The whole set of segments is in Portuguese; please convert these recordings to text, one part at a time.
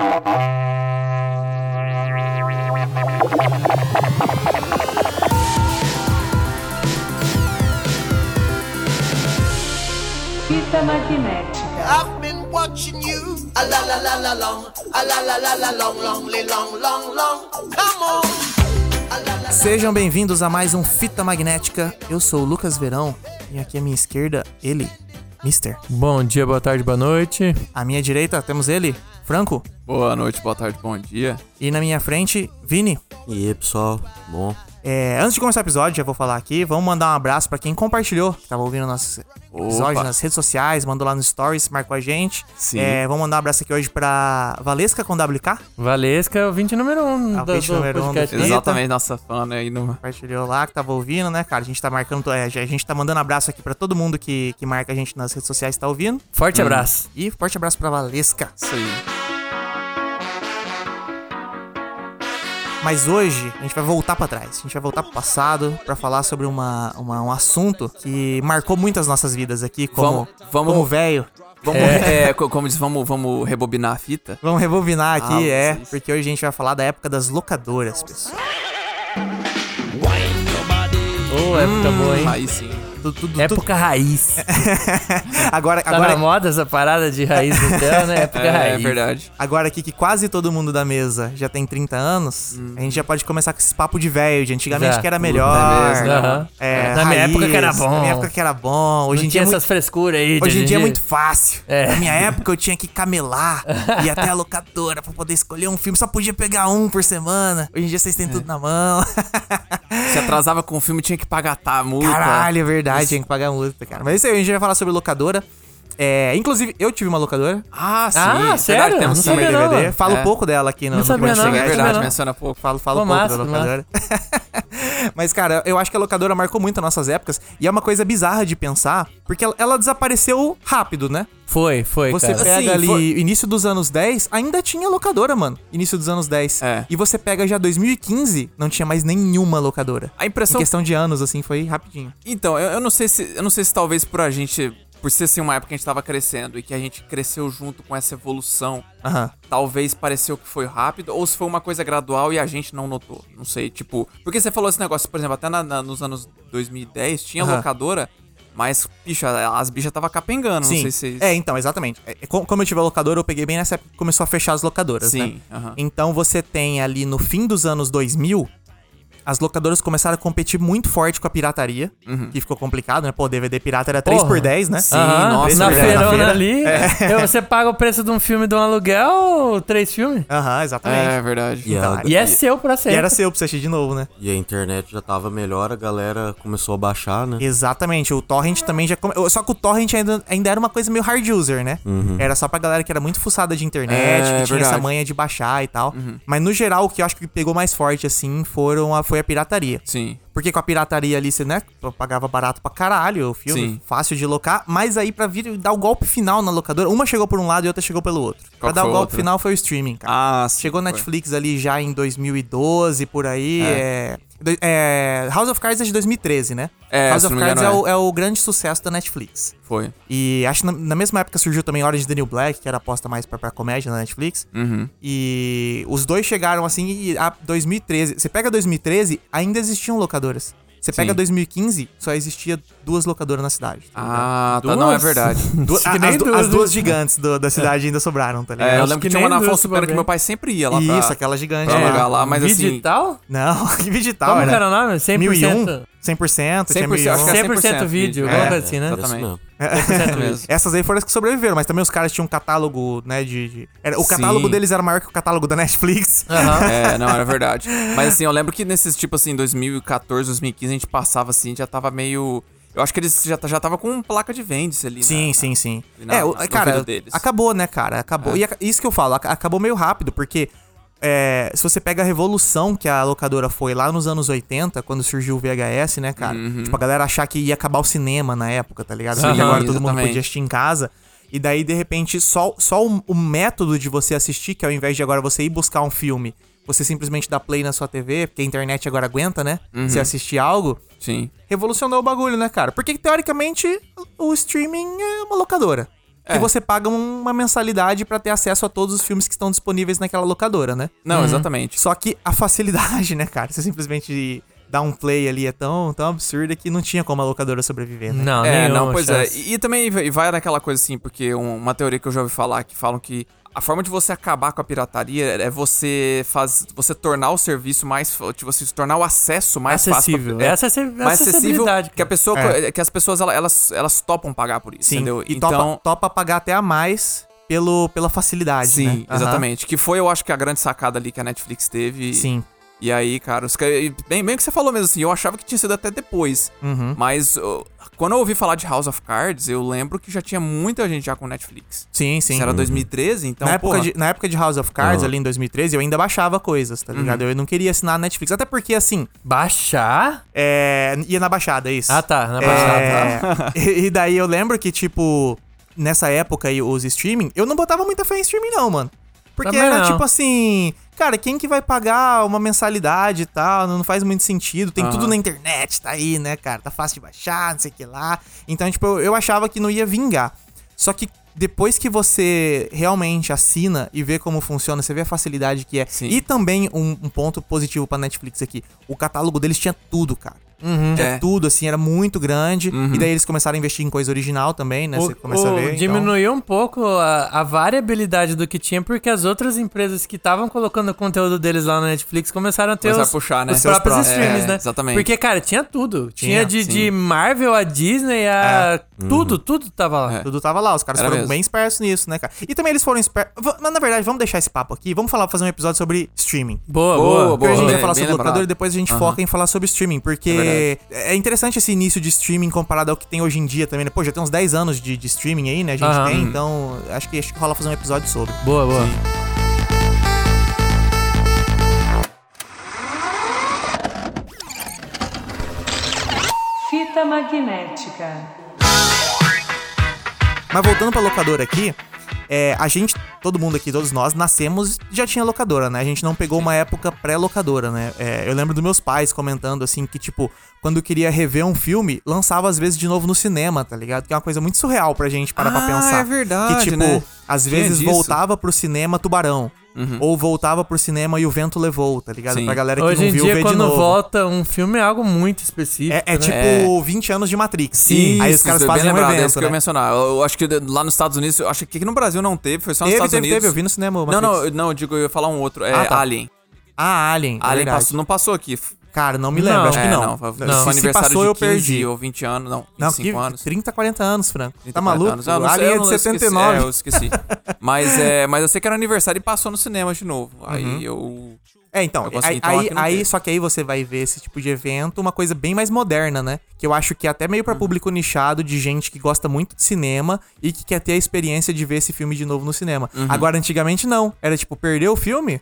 Fita magnética. I've been watching you. A la la la la long. A la la la la long, long, li, long, long, long. Come on. A la la. Sejam bem-vindos a mais um Fita Magnética. Eu sou o Lucas Verão e aqui à minha esquerda, ele, Mister. Bom dia, boa tarde, boa noite. À minha direita temos ele, Franco. Boa noite, boa tarde, bom dia. E na minha frente, Vini. E aí, pessoal, bom? É, antes de começar o episódio, já vou falar aqui, vamos mandar um abraço pra quem compartilhou, que tava ouvindo nosso episódio Opa. nas redes sociais, mandou lá no Stories, marcou a gente. Sim. É, vamos mandar um abraço aqui hoje pra Valesca com WK, Valesca é o 20 número 1 um Ah, do, 20 do número um podcast. do- Eita. Exatamente, nossa fã, né? aí no... compartilhou lá, que tava ouvindo, né, cara? A gente tá marcando, é, a gente tá mandando abraço aqui pra todo mundo que, que marca a gente nas redes sociais, tá ouvindo. Forte abraço. E forte abraço pra Valesca. Isso aí. Mas hoje a gente vai voltar pra trás. A gente vai voltar pro passado pra falar sobre uma, uma- um assunto que marcou muito as nossas vidas aqui, como Vamos- como velho. Vamos, é, co- como diz, vamos, vamos rebobinar a fita? Vamos rebobinar aqui, Ah, é, vocês. porque hoje a gente vai falar da época das locadoras, pessoal. Ô, época boa, hein? Aí sim. Tudo, tudo, tudo- Época raiz. Agora, Tá na agora, moda essa parada de raiz no tela, né? Época É, raiz. é verdade. agora aqui que quase todo mundo da mesa já tem 30 anos, a gente já pode começar com esse papo de velho, de antigamente Já. que era melhor. é mesmo, né? Aham. É, Na minha raiz, época que era bom. Na minha época que era bom. Hoje Não em dia tinha é muito essas frescuras aí. Hoje em dia é muito fácil. É. Na minha época eu tinha que camelar, ir até a locadora pra poder escolher um filme. Só podia pegar um por semana. Hoje em dia vocês têm tudo na mão. Se atrasava com o filme, tinha que pagar tá, a multa. Caralho, é verdade, tinha que pagar multa, cara. Mas isso aí, a gente vai falar sobre locadora. É, inclusive, eu tive uma locadora. Ah, sim. Ah, verdade, sério? temos Não sim. sabia não. DVD. Falo É. pouco dela aqui no, Não no sabia não, É verdade, não. menciona pouco. Falo, falo Pô, pouco massa, da locadora. Mas, cara, eu acho que a locadora marcou muito as nossas épocas. E é uma coisa bizarra de pensar, porque ela, ela desapareceu rápido, né? Foi, foi, Você cara. pega Assim, ali foi- início dos anos 10, ainda tinha locadora, mano. Início dos anos 10. É. E você pega já 2015, não tinha mais nenhuma locadora. A Em impressão... questão de anos, assim, foi rapidinho. Então, eu, eu não sei se... Eu não sei se talvez por a gente... Por ser assim uma época que a gente tava crescendo e que a gente cresceu junto com essa evolução, talvez pareceu que foi rápido, ou se foi uma coisa gradual e a gente não notou. Não sei, tipo. Porque você falou esse negócio, por exemplo, até na- na- nos anos 2010 tinha locadora, mas, bicha, as bichas tava capengando. Sim. Não sei se. É, então, exatamente. É, é, co- como eu tive a locadora, eu peguei bem nessa época que começou a fechar as locadoras, né? Sim, aham. Então você tem ali no fim dos anos 2000, as locadoras começaram a competir muito forte com a pirataria, que ficou complicado, né? Pô, DVD pirata era 3 Uhum. Porra. por 10, né? Sim, Aham, nossa, na verdade. feirona feira. ali, eu- você paga o preço de um filme de um aluguel ou três filmes? Aham, exatamente. É verdade. E, a, E é seu pra E sempre. era seu pra você assistir de novo, né? e a internet já tava melhor, a galera começou a baixar, né? Exatamente, o torrent também já... come- Só que o torrent ainda, ainda era uma coisa meio hard user, né? Era só pra galera que era muito fuçada de internet, É, que tinha essa verdade. manha de baixar e tal. Mas no geral, o que eu acho que pegou mais forte, assim, foram a, foi a pirataria. Sim. Porque com a pirataria ali, você, né, pagava barato pra caralho o filme, Sim. fácil de locar, mas aí pra vir dar o golpe final na locadora, uma chegou por um lado e outra chegou pelo outro. pra Qual dar que o golpe outra? final foi o streaming, cara. Ah, sim. Chegou foi. Netflix ali já em 2012, por aí. É. do- é, House of Cards é de 2013, né? É, House se of Cards é o, é o grande sucesso da Netflix. Foi. E acho que na, na mesma época surgiu também Orange the New Black, que era aposta mais pra, pra comédia na Netflix. Uhum. E os dois chegaram assim e a 2013. Você pega 2013, ainda existiam locadoras. Você pega Sim. 2015, só existia duas locadoras na cidade. tá? Ah, tá. Não, é verdade. A- as, du- duas, as duas né? gigantes do- da cidade ainda sobraram, tá É, ligado? eu acho lembro que que tinha uma na Afonso Pena que meu pai sempre ia lá pra, Isso, aquela gigante. pra é. lá, mas assim... Digital? Não, que digital, Como era? que era o nome? 100%. 1001, 100%, tinha 100%, acho que 1001. é 100% vídeo, É, alguma coisa assim, né? Isso Exatamente. Essas aí foram as que sobreviveram, mas também os caras tinham um catálogo, né, de... de- era, o catálogo Sim. deles era maior que o catálogo da Netflix. Aham. É, não, era verdade. Mas assim, eu lembro que nesses, tipo assim, 2014, 2015, a gente passava assim, já tava meio. Eu acho que eles já, já tava com placa de vende ali. Sim, na- sim, sim. na- é, o- no cara, acabou, né, cara? Acabou. É. E aca- isso que eu falo, aca- acabou meio rápido, porque é, se você pega a revolução que a locadora foi lá nos anos 80, quando surgiu o VHS, né, cara? Tipo, a galera achar que ia acabar o cinema na época, tá ligado? Sim, Porque agora todo mundo exatamente. podia assistir em casa. E daí, de repente, só, só o, o método de você assistir, que ao invés de agora você ir buscar um filme, você simplesmente dá play na sua TV, porque a internet agora aguenta, né? Você assistir algo, Sim. revolucionou o bagulho, né, cara? Porque teoricamente o streaming é uma locadora. Que você paga uma mensalidade pra ter acesso a todos os filmes que estão disponíveis naquela locadora, né? Não, exatamente. Só que a facilidade, né, cara? Você simplesmente dá um play ali é tão, tão absurda que não tinha como a locadora sobreviver, né? Não, É, não, pois chance. é. E, e também vai vai naquela coisa assim, porque um- uma teoria que eu já ouvi falar que falam que a forma de você acabar com a pirataria é você faz, você tornar o serviço mais, tipo, você tornar o acesso mais Acessível. fácil. pra- É acessi- mais acessível que a pessoa, É. que as pessoas elas, elas, topam pagar por isso, Sim, entendeu? e então, topa, topa pagar até a mais pelo, pela facilidade, sim, né? Exatamente. Que foi, eu acho que a grande sacada ali que a Netflix teve. Sim. E aí, cara, os, ca- e bem, bem o que você falou mesmo assim, eu achava que tinha sido até depois. Uhum. Mas quando eu ouvi falar de House of Cards, eu lembro que já tinha muita gente já com Netflix. Sim, sim. Isso era 2013, então, na, época de, na época de House of Cards, Aham. ali em 2013, eu ainda baixava coisas, tá ligado? Eu não queria assinar a Netflix. Até porque, assim, Baixar? é, ia na baixada, é isso. Ah, tá. Na baixada. É, e, e daí eu lembro que, tipo, nessa época aí, os streaming, eu não botava muita fé em streaming, não, mano. Porque Também era não. tipo assim, cara, quem que vai pagar uma mensalidade e tal? Não faz muito sentido. Tem Aham. tudo na internet, tá aí, né, cara? Tá fácil de baixar, não sei o que lá. Então, tipo, eu, eu achava que não ia vingar. Só que depois que você realmente assina e vê como funciona, você vê a facilidade que é. Sim. E também um, um ponto positivo pra Netflix aqui: o catálogo deles tinha tudo, cara. Tinha É. tudo, assim, era muito grande. Uhum. E daí eles começaram a investir em coisa original também, né? Você O- começa a o- ver. então- Diminuiu um pouco a, a variabilidade do que tinha, porque as outras empresas que estavam colocando o conteúdo deles lá na Netflix começaram a ter Começaram os, a puxar, né? os Seus próprios próprios. streams, É, né? exatamente. Porque, cara, tinha tudo. Tinha, Tinha, de, de Marvel a Disney a... Tudo, tudo tava lá. É. Tudo tava lá, os caras Era foram mesmo. bem espertos nisso, né, cara? E também eles foram espertos. Mas na verdade, vamos deixar esse papo aqui. Vamos falar, fazer um episódio sobre streaming. Boa, Boa, boa. boa. A gente vai falar sobre locador e depois a gente foca em falar sobre streaming, porque É é, interessante esse início de streaming comparado ao que tem hoje em dia também, né? Pô, já tem uns 10 anos de, de streaming aí, né? A gente Aham. tem, então acho que, acho que rola fazer um episódio sobre. Boa, boa. Fita magnética. Mas voltando pra locadora aqui, é, a gente, todo mundo aqui, todos nós, nascemos já tinha locadora, né? A gente não pegou uma época pré-locadora, né? É, eu lembro dos meus pais comentando assim que, tipo, quando queria rever um filme, lançava às vezes de novo no cinema, tá ligado? Que é uma coisa muito surreal pra gente parar pra Ah, pensar. é verdade, Que, tipo, né? às vezes voltava pro cinema Tubarão. Ou voltava pro cinema e o vento levou, tá ligado? Sim. Pra galera que Hoje não em viu dia, ver de quando novo. volta um filme, é algo muito específico. É, é né? tipo 20 anos de Matrix. Sim, Aí os caras fazem um é evento, isso que eu ia né? mencionar. Eu, eu acho que lá nos Estados Unidos, eu acho que aqui no Brasil não teve, foi só nos Teve, Estados teve, Unidos. teve, eu vi no cinema o Não, Matrix. não, eu- não, eu digo, eu ia falar um outro. É Ah, tá. Alien. Ah, Alien. é Alien verdade. passou, não passou aqui. Cara, não me Não. lembro, acho que É, não. não, foi, Se- aniversário passou, de eu 15 perdi. ou 20 anos, não, 25 Não, que anos. 30, 40 anos, Franco. 30, tá 40 maluco? anos. Ah, não a sei, linha é não- de eu esqueci. 79. É, eu esqueci. mas, é, mas eu sei que era aniversário e passou no cinema de novo. Uhum. Aí eu... É, então, consegui, aí, então, aí, não aí- só que aí você vai ver esse tipo de evento, uma coisa bem mais moderna, né? Que eu acho que é até meio Uhum. pra público nichado, de gente que gosta muito de cinema e que quer ter a experiência de ver esse filme de novo no cinema. Uhum. Agora, antigamente não. Era tipo, perdeu o filme?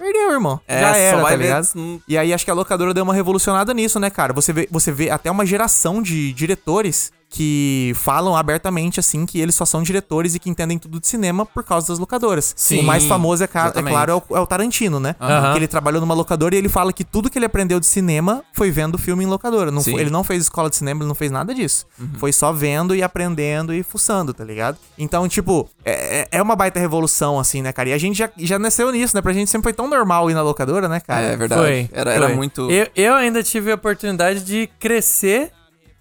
Perdeu, irmão. É, Já era, tá ligado? hum. E aí acho que a locadora deu uma revolucionada nisso, né, cara? Você vê, você vê até uma geração de diretores que falam abertamente, assim, que eles só são diretores e que entendem tudo de cinema por causa das locadoras. Sim, o mais famoso, é, é claro, é o, é o Tarantino, né? Que ele trabalhou numa locadora e ele fala que tudo que ele aprendeu de cinema foi vendo filme em locadora. Não foi- ele não fez escola de cinema, ele não fez nada disso. Foi só vendo e aprendendo e fuçando, tá ligado? Então, tipo, é, é- é uma baita revolução, assim, né, cara? E a gente já, já nasceu nisso, né? Pra gente sempre foi tão normal ir na locadora, né, cara? é verdade. Foi. Era, era foi. muito... Eu, eu ainda tive a oportunidade de crescer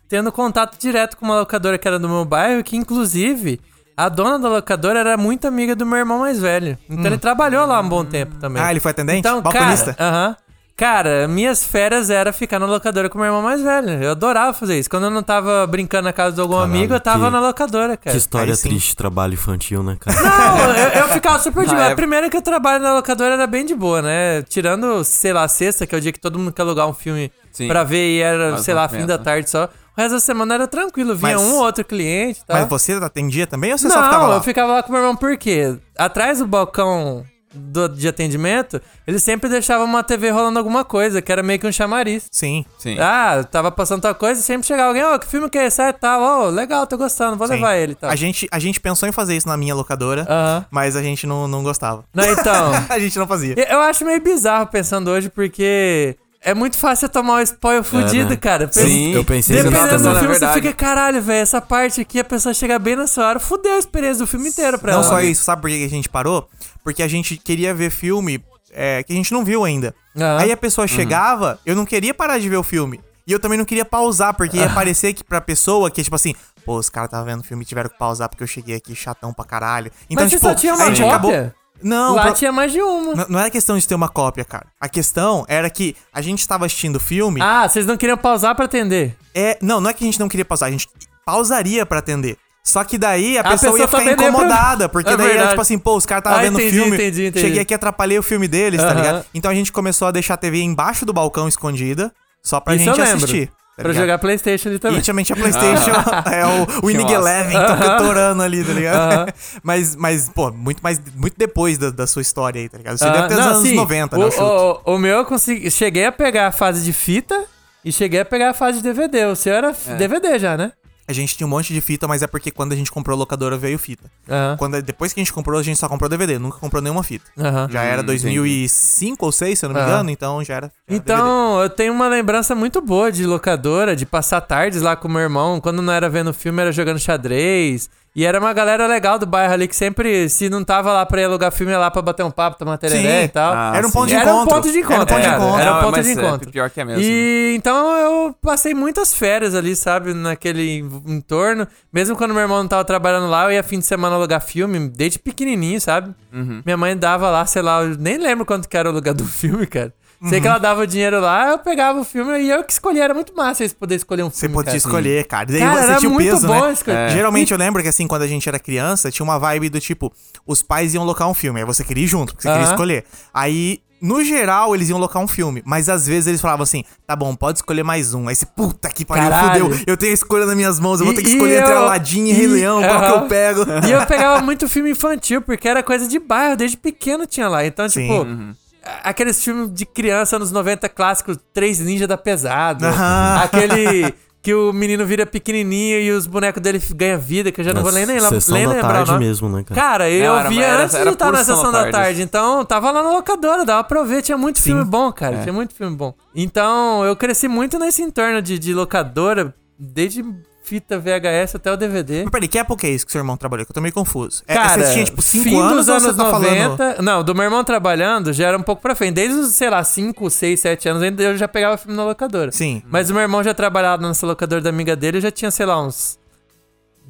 tendo contato direto com uma locadora que era do meu bairro, que inclusive a dona da locadora era muito amiga do meu irmão mais velho. Então ele trabalhou lá um bom tempo também. Ah, ele foi atendente? Então, Balconista? cara, aham. Cara, minhas férias era ficar na locadora com meu irmão mais velho. Eu adorava fazer isso. Quando eu não tava brincando na casa de algum Caralho, amigo, eu tava que- na locadora, cara. Que história Aí triste, trabalho infantil, né, cara? Não, eu, eu ficava super de boa. A primeira que eu trabalho na locadora era bem de boa, né? Tirando, sei lá, sexta, que é o dia que todo mundo quer alugar um filme Sim. pra ver e era, Mais sei lá, fim da né? tarde só. O resto da semana era tranquilo, vinha Mas- um ou outro cliente, tá? Mas você atendia também ou você só ficava Não, lá? eu ficava lá com meu irmão por quê? Atrás do balcão do- de atendimento, ele sempre deixava uma TV rolando alguma coisa, que era meio que um chamariz. Sim. Sim. Ah, tava passando tal coisa e sempre chegava alguém, ó, que filme que é esse? Ah, tal, ó, legal, tô gostando, vou sim. levar ele e tal. A gente, a gente pensou em fazer isso na minha locadora, Aham. mas a gente não, não gostava. Não, então... a gente não fazia. Eu- Eu acho meio bizarro pensando hoje, porque é muito fácil você tomar um spoiler fudido, né? cara. Sim, eu pensei que Dependendo do filme, você fica, caralho, velho, essa parte aqui, a pessoa chega bem nessa hora, fudeu a experiência do filme inteiro pra Não ela. só isso, sabe por que a gente parou? Porque a gente queria ver filme é, que a gente não viu ainda. Aham. Aí a pessoa chegava, eu não queria parar de ver o filme. E eu também não queria pausar, porque ia parecer que pra pessoa que, tipo assim, pô, os caras estavam vendo o filme e tiveram que pausar porque eu cheguei aqui chatão pra caralho. Então, Mas você tipo, só tinha uma a gente cópia? acabou. Não, Lá pro- tinha mais de uma. não, não era questão de ter uma cópia, cara. A questão era que a gente estava assistindo o filme. Ah, vocês não queriam pausar pra atender. É, não, não é que a gente não queria pausar, a gente pausaria pra atender. Só que daí a, A pessoa, ia pessoa ficar também lembra- incomodada, porque É daí era verdade. tipo assim, pô, os caras estavam Ah, vendo o filme. entendi, entendi. Cheguei aqui e atrapalhei o filme deles, tá ligado? Então a gente começou a deixar a TV embaixo do balcão escondida, só pra Isso gente assistir. Tá pra ligado? jogar Playstation ali também. E tinha Playstation, é o Winning massa. Eleven, Aham. torando ali, tá ligado? Mas, mas, pô, muito mais, muito depois da, da sua história aí, tá ligado? Você Ah, deve ter os não, anos sim, 90, o, né? chuto. o, o meu eu consegui. Cheguei a pegar a fase de fita e cheguei a pegar a fase de DVD. O seu era É. DVD já, né? A gente tinha um monte de fita, mas é porque quando a gente comprou a locadora veio fita. Aham. Quando, depois que a gente comprou, a gente só comprou DVD, nunca comprou nenhuma fita. Aham. Já era Hum, 2005 ou 6, se eu não me engano, então já era. já era DVD. Então, eu tenho uma lembrança muito boa de locadora, de passar tardes lá com meu irmão. Quando não era vendo filme, era jogando xadrez. E era uma galera legal do bairro ali que sempre, se não tava lá pra ir alugar filme, ia lá pra bater um papo, tomar tereré Sim. e tal. Ah, Era um ponto de Era um encontro. ponto de encontro, Era um ponto de cara. encontro. Era um Não, ponto mas de é, encontro. pior que é mesmo. E então eu passei muitas férias ali, sabe, naquele entorno. Mesmo quando meu irmão não tava trabalhando lá, eu ia fim de semana alugar filme, desde pequenininho, sabe? Uhum. Minha mãe dava lá, sei lá, eu nem lembro quanto que era o lugar do filme, cara. Sei que Uhum. ela dava o dinheiro lá, eu pegava o filme e eu que escolhia. Era muito massa eles poderem escolher um Você filme. podia cara. escolher, cara. E daí Cara, você era tinha o muito peso, bom né? escolher. Geralmente eu lembro que assim, quando a gente era criança, tinha uma vibe do tipo, os pais iam locar um filme, aí você queria ir junto, porque você queria Aham. escolher. Aí, no geral, eles iam locar um filme, mas às vezes eles falavam assim, tá bom, pode escolher mais um. Aí você, puta que pariu, Caralho. fudeu, eu tenho a escolha nas minhas mãos, eu vou E- ter que e escolher entre Aladdin e Rei e- Leão, qual que aham. eu pego? E eu pegava muito filme infantil, porque era coisa de bairro, desde pequeno tinha lá. Então, Sim. tipo, Uhum. Aqueles filmes de criança anos 90 clássicos, Três Ninja da Pesada. Aham. Aquele que o menino vira pequenininho e os bonecos dele ganham vida, que eu já não vou nem, nem, Sessão nem da lembrar tarde nome. mesmo, né, cara? Cara, eu Não, era- via era- antes era de estar na Sessão da Tarde. tarde. Então, tava lá na locadora, dava pra ver. Tinha muito filme bom, cara. É. Tinha muito filme bom. Então, eu cresci muito nesse entorno de, de locadora, desde fita VHS até o DVD. Mas peraí, que época é isso que seu irmão trabalhou? Que eu tô meio confuso. É, Cara, você tinha, tipo, 5 fim anos dos anos tá 90. falando... Não, do meu irmão trabalhando já era um pouco pra frente. Desde os, sei lá, 5, 6, 7 anos ainda eu já pegava filme na locadora. Sim. Mas o meu irmão já trabalhava nessa locadora da amiga dele, já tinha, sei lá, uns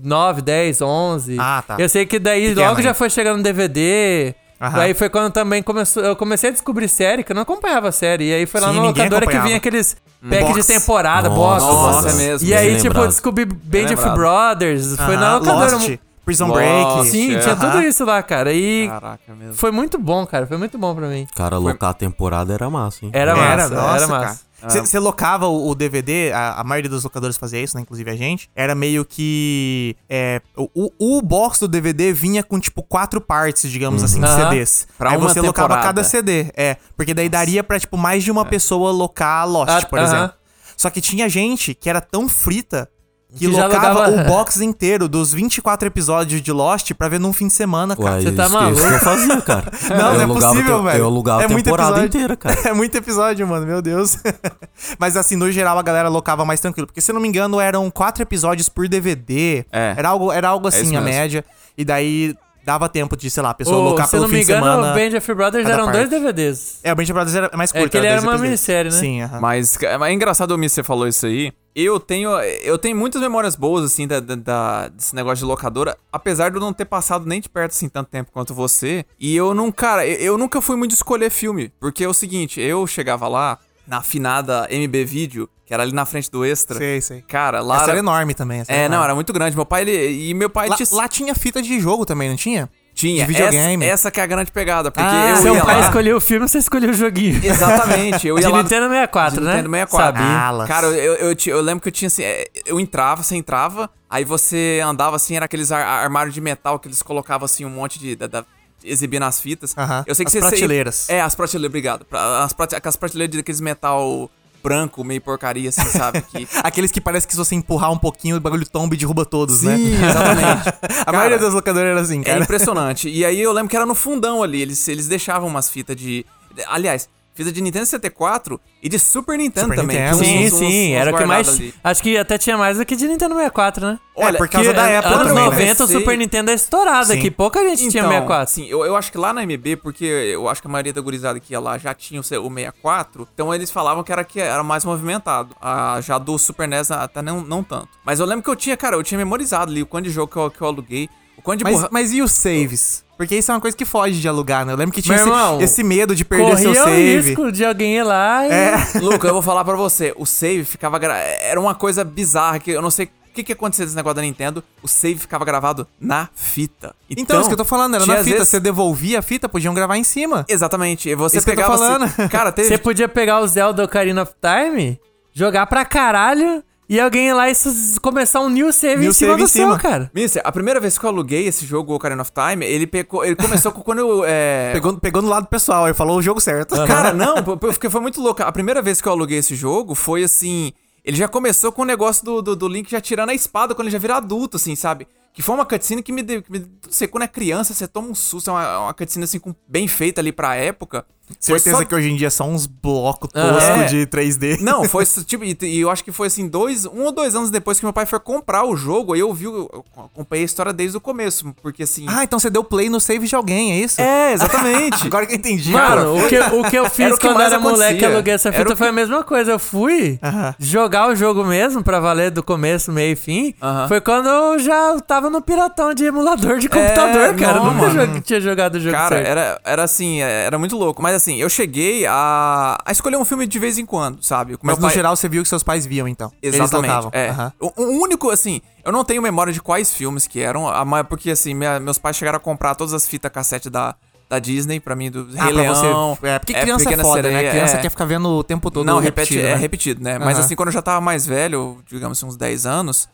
9, 10, 11. Ah, tá. Eu sei que daí Pequeno logo já ainda. foi chegando DVD. Aham. Aí foi quando também começou, eu comecei a descobrir série, que eu não acompanhava série. E aí foi lá Sim, na locadora que vinha aqueles packs Box. de temporada, Nossa, box. Nossa, é mesmo. E aí, tipo, eu descobri Band of. Brothers. Foi na locadora. Lost, Prison Lost. Break. Sim, É. tinha tudo isso lá, cara. E Caraca, mesmo. foi muito bom, cara. Foi muito bom pra mim. Cara, locar a temporada era massa, hein? Era Era, massa, nossa, era cara. Você locava o, o DVD, a, a maioria dos locadores fazia isso, né? Inclusive a gente. Era meio que. É, o, o- box do DVD vinha com, tipo, quatro partes, digamos assim, de Aham. CDs. Pra Aí você locava temporada. cada CD. É. Porque daí daria pra, tipo, mais de uma pessoa locar Lost, Ah, por exemplo. Só que tinha gente que era tão frita. Que, Que locava alugava- o box inteiro dos 24 episódios de Lost pra ver num fim de semana, cara. Ué, Você tá maluco? isso que eu fazia, cara. Não, eu não é possível, velho. Eu alugava É a muito temporada episódio. inteira, cara. É muito episódio, mano, meu Deus. Mas assim, no geral, a galera locava mais tranquilo. Porque, se eu não me engano, eram quatro episódios por DVD. É. Era algo, era algo assim, isso a média. E daí dava tempo de, sei lá, a pessoa Ô, locar se pelo eu não fim me de engano, semana. o Band of Brothers eram parte. dois DVDs. É, o Band of Brothers era mais É curto. que ele era era uma episódios. minissérie, né? Sim, aham. Mas é mas é engraçado, Miss, você falou isso aí. Eu tenho, eu tenho muitas memórias boas, assim, da, da- desse negócio de locadora, apesar de eu não ter passado nem de perto, assim, tanto tempo quanto você. E eu não, cara, eu, eu nunca fui muito escolher filme, porque é o seguinte, eu chegava lá na afinada MB Video, que era ali na frente do Extra. Sei, sei. Cara, lá Essa era, era enorme também. É, era não, enorme. era muito grande. Meu pai, ele, e meu pai Lá, tinha... lá tinha fita de jogo também, não tinha? Tinha. de videogame. Essa, essa que é a grande pegada, porque Ah, eu Seu ia pai lá... escolheu o filme, você escolheu o joguinho. Exatamente, eu ia De lá... Nintendo 64, De né? Nintendo 64. Sabia. Alas. Cara, eu, eu, ti- eu lembro que eu tinha assim. é, Eu entrava, você entrava, aí você andava assim, era aqueles ar- armários de metal que eles colocavam assim um monte de. Da, da- exibindo as fitas. Aham. Eu sei que As você. você- prateleiras. É, as prateleiras, obrigado. Pra- As, prate- aquelas prateleiras daqueles metal branco, meio porcaria, assim, sabe? Que... Aqueles que parece que se você empurrar um pouquinho, o bagulho tomba e derruba todos, né? Sim, exatamente. A Cara, maioria das locadoras era assim, É cara. impressionante. E aí eu lembro que era no fundão ali. Eles, eles deixavam umas fitas de. Aliás, Fita de Nintendo 64 e de Super Nintendo Super também. Nintendo. que Sim, uns- sim, uns era o que mais. ali. Acho que até tinha mais do que de Nintendo 64, né? É, por causa Que da época Anos também, né? 90, o Sei. Super Nintendo é estourado Sim. aqui. Pouca gente tinha 64. Sim, eu, eu acho que lá na MB, porque eu acho que a maioria da gurizada que ia lá já tinha o C- o 64, então eles falavam que era, que era mais movimentado. Ah, já do Super NES até não, não tanto. Mas eu lembro que eu tinha, cara, eu tinha memorizado ali o quanto de jogo que eu, que eu aluguei. O quanto de Mas, mas e os saves? Porque isso é uma coisa que foge de alugar, né? Eu lembro que tinha esse, irmão, esse medo de perder seu Corria o save. risco de alguém ir lá e. É. Luca, eu vou falar pra você, o save ficava. gra- Era uma coisa bizarra que eu não sei o que, que aconteceu desse negócio da Nintendo. O save ficava gravado na fita. Então, isso que eu tô falando, era na fita. vezes- Você devolvia a fita, podiam gravar em cima. Exatamente. e Você Isso que eu tô pegava. falando. assim- cara, teve. Você podia pegar o Zelda Ocarina of Time, jogar pra caralho e alguém lá e sus- começar um new save New em cima save do em cima. seu, cara. Mister, a primeira vez que eu aluguei esse jogo, Ocarina of Time, ele, pegou, ele começou com quando eu. É... Pegou, pegou no lado pessoal, aí falou o jogo certo. Cara, não, porque foi muito louco. A primeira vez que eu aluguei esse jogo foi assim. Ele já começou com o negócio do, do, do Link já tirando a espada quando ele já vira adulto, assim, sabe? Que foi uma cutscene que me deu. Que me, não sei, quando é criança, você toma um susto. É uma, uma cutscene assim, com, bem feita ali pra época. Certeza só- que hoje em dia são uns blocos toscos É. de 3D. Não, foi tipo, e, e eu acho que foi assim, dois, um ou dois anos depois que meu pai foi comprar o jogo, aí eu vi, eu acompanhei a história desde o começo, porque assim. Ah, então você deu play no save de alguém, é isso? é, exatamente. Agora que eu entendi. Mano, o que, o que eu fiz Era quando era moleque e aluguei essa fita que- foi a mesma coisa. Eu fui Aham. jogar o jogo mesmo pra valer do começo, meio e fim. Aham. Foi quando eu já tava no piratão de emulador de computador, cara. não, Eu nunca mano. tinha jogado o jogo Cara, certo. era, era assim, é, era muito louco. Mas assim, eu cheguei a, a escolher um filme de vez em quando, sabe? Mas no pai- geral você viu que seus pais viam, então. Exatamente. é. Aham. O, o único, assim, eu não tenho memória de quais filmes que eram, porque assim, minha- meus pais chegaram a comprar todas as fitas cassete da, da Disney pra mim, do Ah, Rei Leão. você. É, porque criança é Pequena foda, né? Sereia, Criança é. quer ficar vendo o tempo todo Não, repetido, repeti, é né? repetido, né? Mas Aham. assim, quando eu já tava mais velho, digamos assim, uns 10 anos,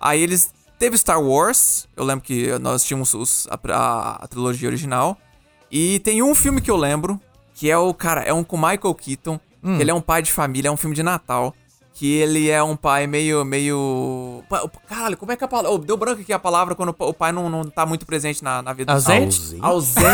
aí eles. Teve Star Wars, eu lembro que nós tínhamos os- a, a- a trilogia original. E tem um filme que eu lembro, que é o, cara, é um com Michael Keaton, Hum. que ele é um pai de família, é um filme de Natal. Que ele é um pai meio. meio. Caralho, como é que é a palavra. Oh, deu branco aqui a palavra quando o pa- o pai não, não tá muito presente na, na vida Ausente? Ausente.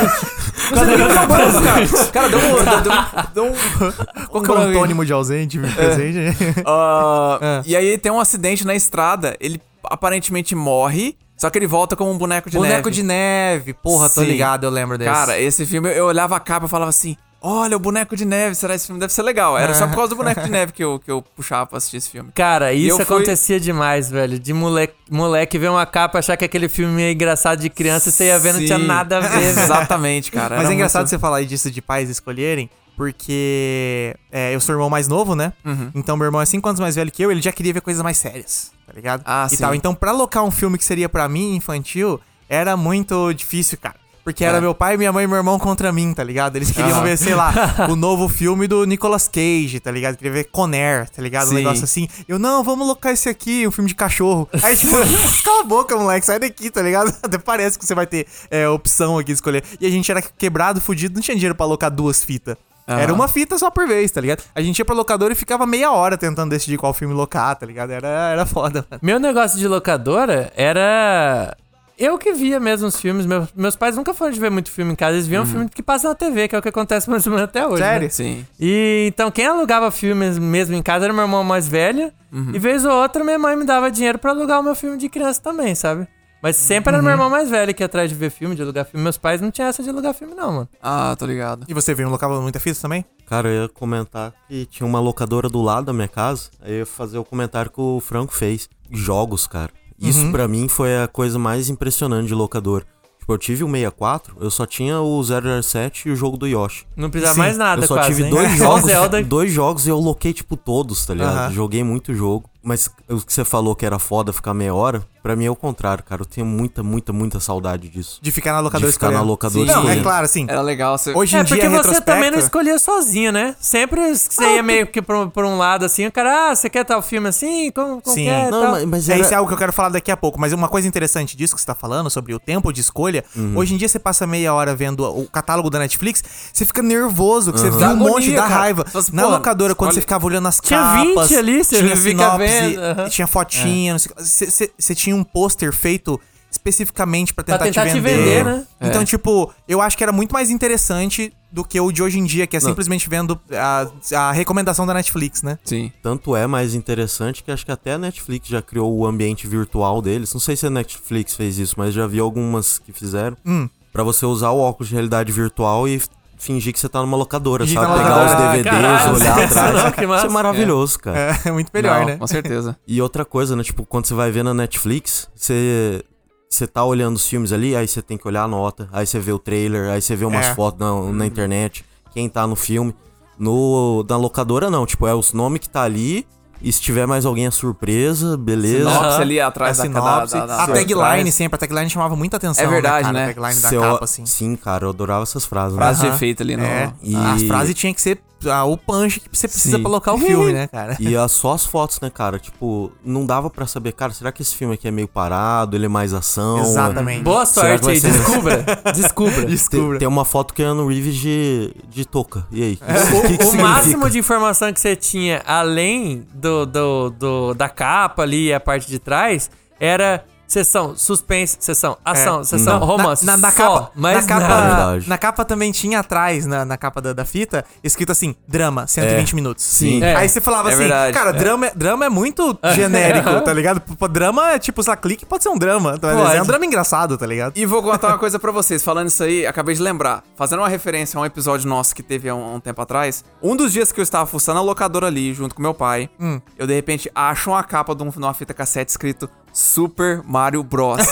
Não sei nem deu branco, cara. Cara, deu um. Deu, um. Qual que é o antônimo de ausente, presente? Ah, E aí tem um acidente na estrada, ele aparentemente morre, só que ele volta como um boneco de Boneco neve. de neve. Porra, tô Sim. ligado, eu lembro desse. Cara, esse filme, eu olhava a capa e falava assim, olha, o boneco de neve, será esse filme? Deve ser legal. Era só por causa do boneco de neve que eu, que eu puxava pra assistir esse filme. Cara, isso eu fui- acontecia demais, velho. De moleque, moleque ver uma capa, achar que aquele filme é engraçado de criança e você ia ver, não tinha nada a ver. Exatamente, cara. Mas é engraçado muito- você falar disso de pais escolherem, porque é, eu sou o irmão mais novo, né? Uhum. Então meu irmão é 5 anos mais velho que eu, ele já queria ver coisas mais sérias, tá ligado? Ah, e sim. tal. Então, pra alocar um filme que seria pra mim infantil, era muito difícil, cara. Porque era É. meu pai, minha mãe e meu irmão contra mim, tá ligado? Eles queriam Ah. ver, sei lá, o novo filme do Nicolas Cage, tá ligado? Queria ver Conner, tá ligado? Um Sim. negócio assim. Eu, não, vamos alocar esse aqui, um filme de cachorro. Aí, tipo, cala a boca, moleque, sai daqui, tá ligado? Até parece que você vai ter é, opção aqui de escolher. E a gente era quebrado, fudido, não tinha dinheiro pra alocar duas fitas. Aham. Era uma fita só por vez, tá ligado? A gente ia pra locadora e ficava meia hora tentando decidir qual filme locar, tá ligado? Era, era foda, mano. Meu negócio de locadora era. Eu que via mesmo os filmes. Meus, meus pais nunca foram de ver muito filme em casa, eles viam filme que passa na TV, que é o que acontece mais ou menos até hoje. Sério? né? Sim. E então quem alugava filmes mesmo em casa era meu irmão mais velho. E vez ou outra minha mãe me dava dinheiro pra alugar o meu filme de criança também, sabe? Mas sempre era meu irmão mais velho que ia atrás de ver filme, de alugar filme. Meus pais não tinham essa de alugar filme, não, mano. Ah, tô ligado. E você viu, locava muita fita também? Cara, eu ia comentar que tinha uma locadora do lado da minha casa. Aí eu ia fazer o comentário que o Franco fez. Jogos, cara. Isso pra mim foi a coisa mais impressionante de locador. Tipo, eu tive o 64, eu só tinha o 007 e o jogo do Yoshi. Não precisava Sim, mais nada, eu só quase, tive hein? dois jogos, dois jogos e eu loquei, tipo, todos, tá ligado? Aham. Joguei muito jogo. Mas o que você falou que era foda ficar meia hora, pra mim é o contrário, cara. Eu tenho muita, muita, muita saudade disso. De ficar na locadora De ficar na locadora Não, é claro, assim. Era legal. Você... Hoje em É, dia, porque você também não escolhia sozinho, né? Sempre que você ia meio que por, por um lado assim, o cara, ah, você quer tal filme assim? Como, como Sim. que é? Não, tal? mas, mas É, era... isso é algo que eu quero falar daqui a pouco, mas uma coisa interessante disso que você tá falando, sobre o tempo de escolha, Uhum. hoje em dia você passa meia hora vendo o catálogo da Netflix, você fica nervoso, que você vê um monte, dá cara. raiva. Você assim, Na pô, locadora, quando você ficava olhando as Tinha capas, 20 ali, você tinha fica sinopse, vendo, aham. tinha fotinha, não sei o que. você, você tinha um pôster feito especificamente pra tentar, tentar te te vender. vender, né? Então, É. tipo, eu acho que era muito mais interessante do que o de hoje em dia, que é Não. simplesmente vendo a, a recomendação da Netflix, né? Sim. Tanto é mais interessante que acho que até a Netflix já criou o ambiente virtual deles. Não sei se a Netflix fez isso, mas já vi algumas que fizeram. Hum. Pra você usar o óculos de realidade virtual e fingir que você tá numa locadora, Fingir sabe? tá Pegar os. DVDs, Caralho, olhar atrás. não, que massa. Isso é maravilhoso, cara. É muito melhor, Não, né? Com certeza. E outra coisa, né? Tipo, quando você vai ver na Netflix, você. Você tá olhando os filmes ali, aí você tem que olhar a nota, aí você vê o trailer, aí você vê umas É. fotos na, na internet, quem tá no filme. No, na locadora, não, tipo, é os nomes que tá ali, e se tiver mais alguém é surpresa, beleza. Sinopse ali atrás a da, da, sinopse, da, da a tagline sempre, a tagline chamava muita atenção. É verdade, cara, né? A tagline da capa, assim. Sim, cara, eu adorava essas frases. né? frase de Aham. efeito ali no. É, E- as frases tinham que ser ah, o punch que você precisa Sim. pra colocar o filme, né, cara? E as, só as fotos, né, cara? Tipo, não dava pra saber, cara, será que esse filme aqui é meio parado, ele é mais ação? Exatamente. Boa sorte aí, ser- descubra. Descubra. Tem, Descubra. tem uma foto que é no Reeves de, de touca. E aí? É. O que, que O máximo de informação que você tinha, além do, do, do- da capa ali e a parte de trás, era sessão suspense, sessão ação, sessão Não. romance. Na, na, na só, capa, mas na, capa Verdade. na capa também tinha atrás, na, na capa da, da fita, escrito assim, drama, 120 minutos. Sim. É. Aí você falava É assim, verdade, cara, é. drama, é- drama é muito genérico, tá ligado? Pô, Drama é tipo, sei lá, clique pode ser um drama, tá? é um drama engraçado, tá ligado? E vou contar uma coisa pra vocês. Falando isso aí, acabei de lembrar. Fazendo uma referência a um episódio nosso que teve há um, um tempo atrás. Um dos dias que eu estava fuçando a locadora ali, junto com meu pai, Hum. eu de repente acho uma capa de, um, de uma fita cassete escrito Super Mario Bros.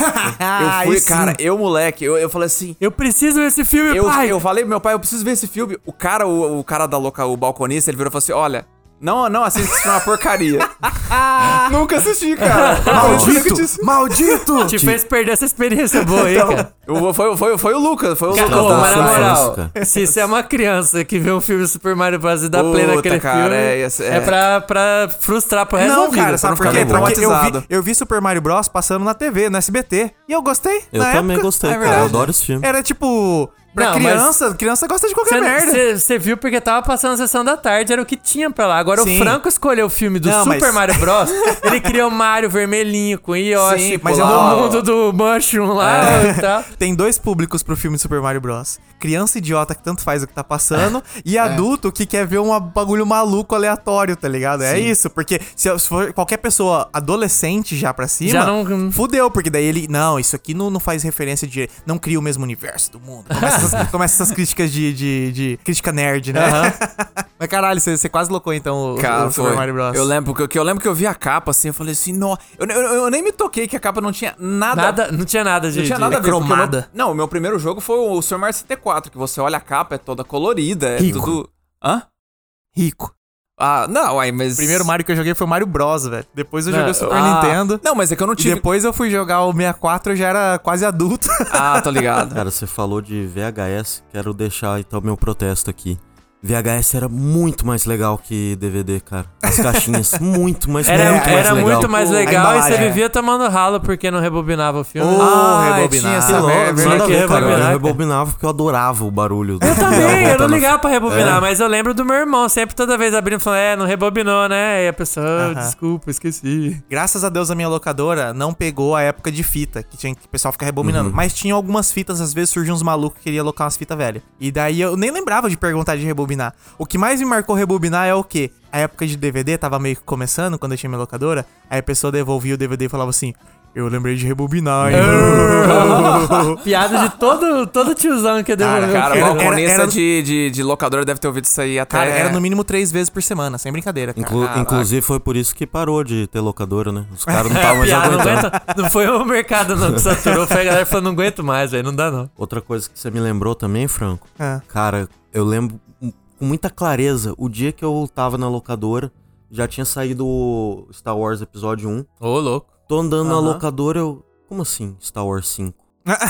eu fui, cara, eu moleque, eu, eu falei assim. Eu preciso ver esse filme, Eu, pai. eu falei pro meu pai, eu preciso ver esse filme. O cara, o, o cara da loca, o balconista, ele virou e falou assim: olha. Não, não assiste, isso é uma porcaria. Nunca assisti, cara. Maldito! Maldito! Te fez perder essa experiência boa aí, cara. Eu- foi, foi, foi o Lucas, foi o Cara, Lucas. ô, mas na moral, se você é uma criança que vê um filme Super Mario Bros. e dá play Puta, naquele cara, filme, é, é, é. pra, pra frustrar pro resto Não, da vida. cara, sabe por não quê? Porque eu vi, eu vi Super Mario Bros. passando na TV, no SBT. E eu gostei. Eu na também época. gostei, É cara. Eu verdade. adoro esse filme. Era tipo. Pra Não, criança, criança gosta de qualquer merda. Você viu porque tava passando a sessão da tarde, era o que tinha pra lá. Agora Sim. o Franco escolheu o filme do Não, Super mas- Mario Bros. ele criou o Mario vermelhinho com Yoshi, Sim, mas pô, é do ó. mundo do Mushroom lá É. e tal. Tem dois públicos pro filme Super Mario Bros. Criança idiota que tanto faz o que tá passando e adulto que quer ver um bagulho maluco aleatório, tá ligado? É isso, porque se for qualquer pessoa adolescente já pra cima, Já não- fudeu, porque daí ele, não, isso aqui não, não faz referência de, não cria o mesmo universo do mundo. Começa essas, começa essas críticas de, de, de crítica nerd, né? Mas caralho, você, você quase locou então o, Cara, o Super. Mario Bros. Eu lembro que, que eu lembro que eu vi a capa assim, eu falei assim, não, eu, eu, eu nem me toquei que a capa não tinha nada. Nada, não tinha nada de, não tinha de- nada o meu- cromada. não, o meu primeiro jogo foi o Super Mario 64, que você olha a capa, é toda colorida, é Rico. tudo. Hã? Rico. Ah, não, aí, mas. O primeiro Mario que eu joguei foi o Mario Bros, velho. Depois eu joguei o Super Ah, Nintendo. Não, mas é que eu não E tive. depois eu fui jogar o 64, eu já era quase adulto. Ah, tô ligado. Cara, você falou de VHS, quero deixar então meu protesto aqui. VHS era muito mais legal que DVD, cara. As caixinhas, muito mais, Era, muito mais era legal. muito mais A legal e você é. vivia tomando ralo porque não rebobinava o filme. Oh, Ah, rebobinar. tinha merda, nada a ver, cara. Eu rebobinava porque eu adorava o barulho. Eu também, eu não ligava pra rebobinar, É. mas eu lembro do meu irmão, sempre toda vez abrindo e falando, é, não rebobinou, né? E a pessoa, "Ah, Aham. desculpa, esqueci. Graças a Deus a minha locadora não pegou a época de fita, que tinha que o pessoal ficar rebobinando. Mas tinha algumas fitas, às vezes surgiam uns malucos que queriam alocar umas fitas velhas. E daí eu nem lembrava de perguntar de rebobinar. O que mais me marcou rebobinar é o quê? A época de DVD tava meio que começando, quando eu tinha minha locadora. Aí a pessoa devolvia o DVD e falava assim: Eu lembrei de rebobinar, hein? Piada de todo, todo tiozão que devolveu. Cara, Era- o era- balconista era- de, de, de locadora deve ter ouvido isso aí até. Cara, era no mínimo três vezes por semana, sem brincadeira, cara. Inclu- Caraca. inclusive foi por isso que parou de ter locadora, né? Os caras não estavam mais Piada, não, aguentando. aguenta, não foi o mercado não que saturou, foi a galera falando, não aguento mais, aí não dá não. Outra coisa que você me lembrou também, Franco. Ah. Cara, eu lembro com muita clareza o dia que eu tava na locadora, já tinha saído o Star Wars Episódio 1. Ô, louco. Tô andando na Aham. locadora, eu. Como assim, Star Wars 5?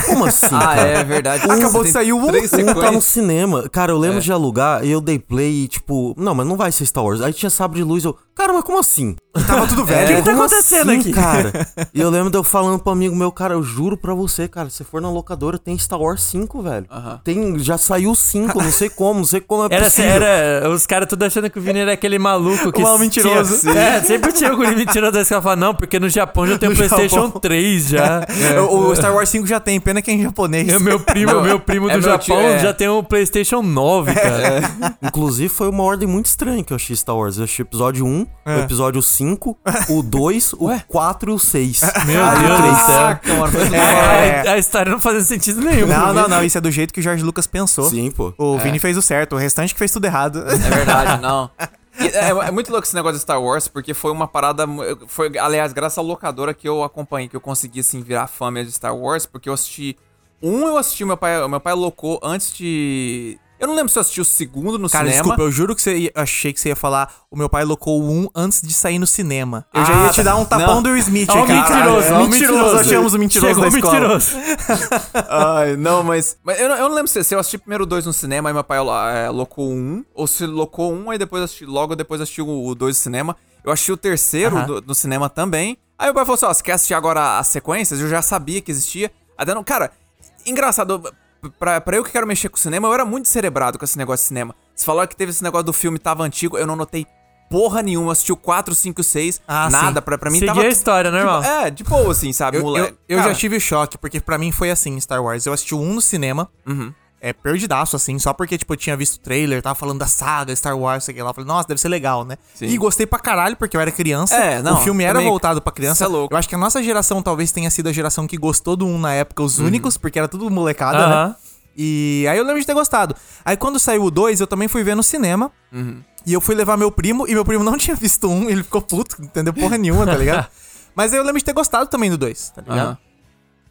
Como assim, Ah, cara? é verdade. Acabou Tem de sair o um. Um tá no cinema. Cara, eu lembro É. de alugar e eu dei play e, tipo, não, mas não vai ser Star Wars. Aí tinha sabre de luz, eu, cara, mas como assim? Tava tudo velho. O que tá Como acontecendo assim, aqui? cara? E eu lembro de eu falando pro amigo meu, cara, eu juro pra você, cara, se for na locadora, tem Star Wars 5, velho. Aham. Tem, já saiu 5, não sei como, não sei como é Era, possível. era os caras tudo achando que o Vini era aquele maluco que mal mentiroso. Tinha, é, sempre tinha o mentiroso ela fala, não, porque no Japão já tem o PlayStation Japão. 3 já. O, o Star Wars 5 já tem, pena que é em japonês. É, meu primo, Meu- meu primo é do meu Japão tio, é. já tem o PlayStation 9, cara. Inclusive, foi uma ordem muito estranha que eu achei Star Wars. Eu achei o episódio 1, É. o episódio 5, o 2, o 4 e o 6. Meu Ah, Deus do céu. É. A, história não fazia sentido nenhum. Não, não, não. Isso é do jeito que o George Lucas pensou. Sim, pô. O Vini fez o certo, o restante que fez tudo errado. É verdade, não. E É, é muito louco esse negócio de Star Wars, porque foi uma parada. Foi, aliás, graças à locadora que eu acompanhei, que eu consegui, assim, virar fã mesmo de Star Wars, porque eu assisti. Um eu assisti, meu pai, meu pai locou antes de. Eu não lembro se eu assisti o segundo no Cara, cinema. desculpa, eu juro que você ia, achei que você ia falar o meu pai locou o 1 antes de sair no cinema. Eu já Ah, ia te dar um tapão não. do Smith Ó o aqui. mentiroso, ó o mentiroso. mentiroso. Achamos o mentiroso Chegou da o escola. mentiroso. Ai, não, mas. Mas eu, não- eu não lembro se, se eu assisti primeiro dois no cinema, aí meu pai é, locou um, ou se locou um, aí depois assisti, logo depois assisti o, o dois no cinema. Eu achei o terceiro Aham. do- no cinema também. Aí meu pai falou assim: ó, você quer assistir agora as sequências? Eu já sabia que existia. Até não. Cara, engraçado, pra, pra eu que quero mexer com o cinema, eu era muito cerebrado com esse negócio de cinema. Você falou que teve esse negócio do filme tava antigo, eu não notei porra nenhuma. Assisti o 4, 5, 6, Ah, nada. sim. Pra, pra mim Seguia tava. a história, normal. Tipo, é, de boa, assim, sabe? Eu, moleque. eu, eu já tive choque, porque pra mim foi assim, Star Wars. Eu assisti o 1 no cinema. Uhum. É, perdidaço, assim, só porque, tipo, eu tinha visto o trailer, tava falando da saga Star Wars, sei lá. Eu Falei, nossa, deve ser legal, né? Sim. E gostei pra caralho, porque eu era criança. É, não, O filme era também- voltado pra criança. É louco. Eu acho que a nossa geração talvez tenha sido a geração que gostou do 1 na época, os únicos, porque era tudo molecada, Aham. né? E aí eu lembro de ter gostado. Aí quando saiu o 2, eu também fui ver no cinema. E eu fui levar meu primo, e meu primo não tinha visto um, ele ficou puto, não entendeu porra nenhuma, tá ligado? Mas aí eu lembro de ter gostado também do 2, tá ligado? Aham.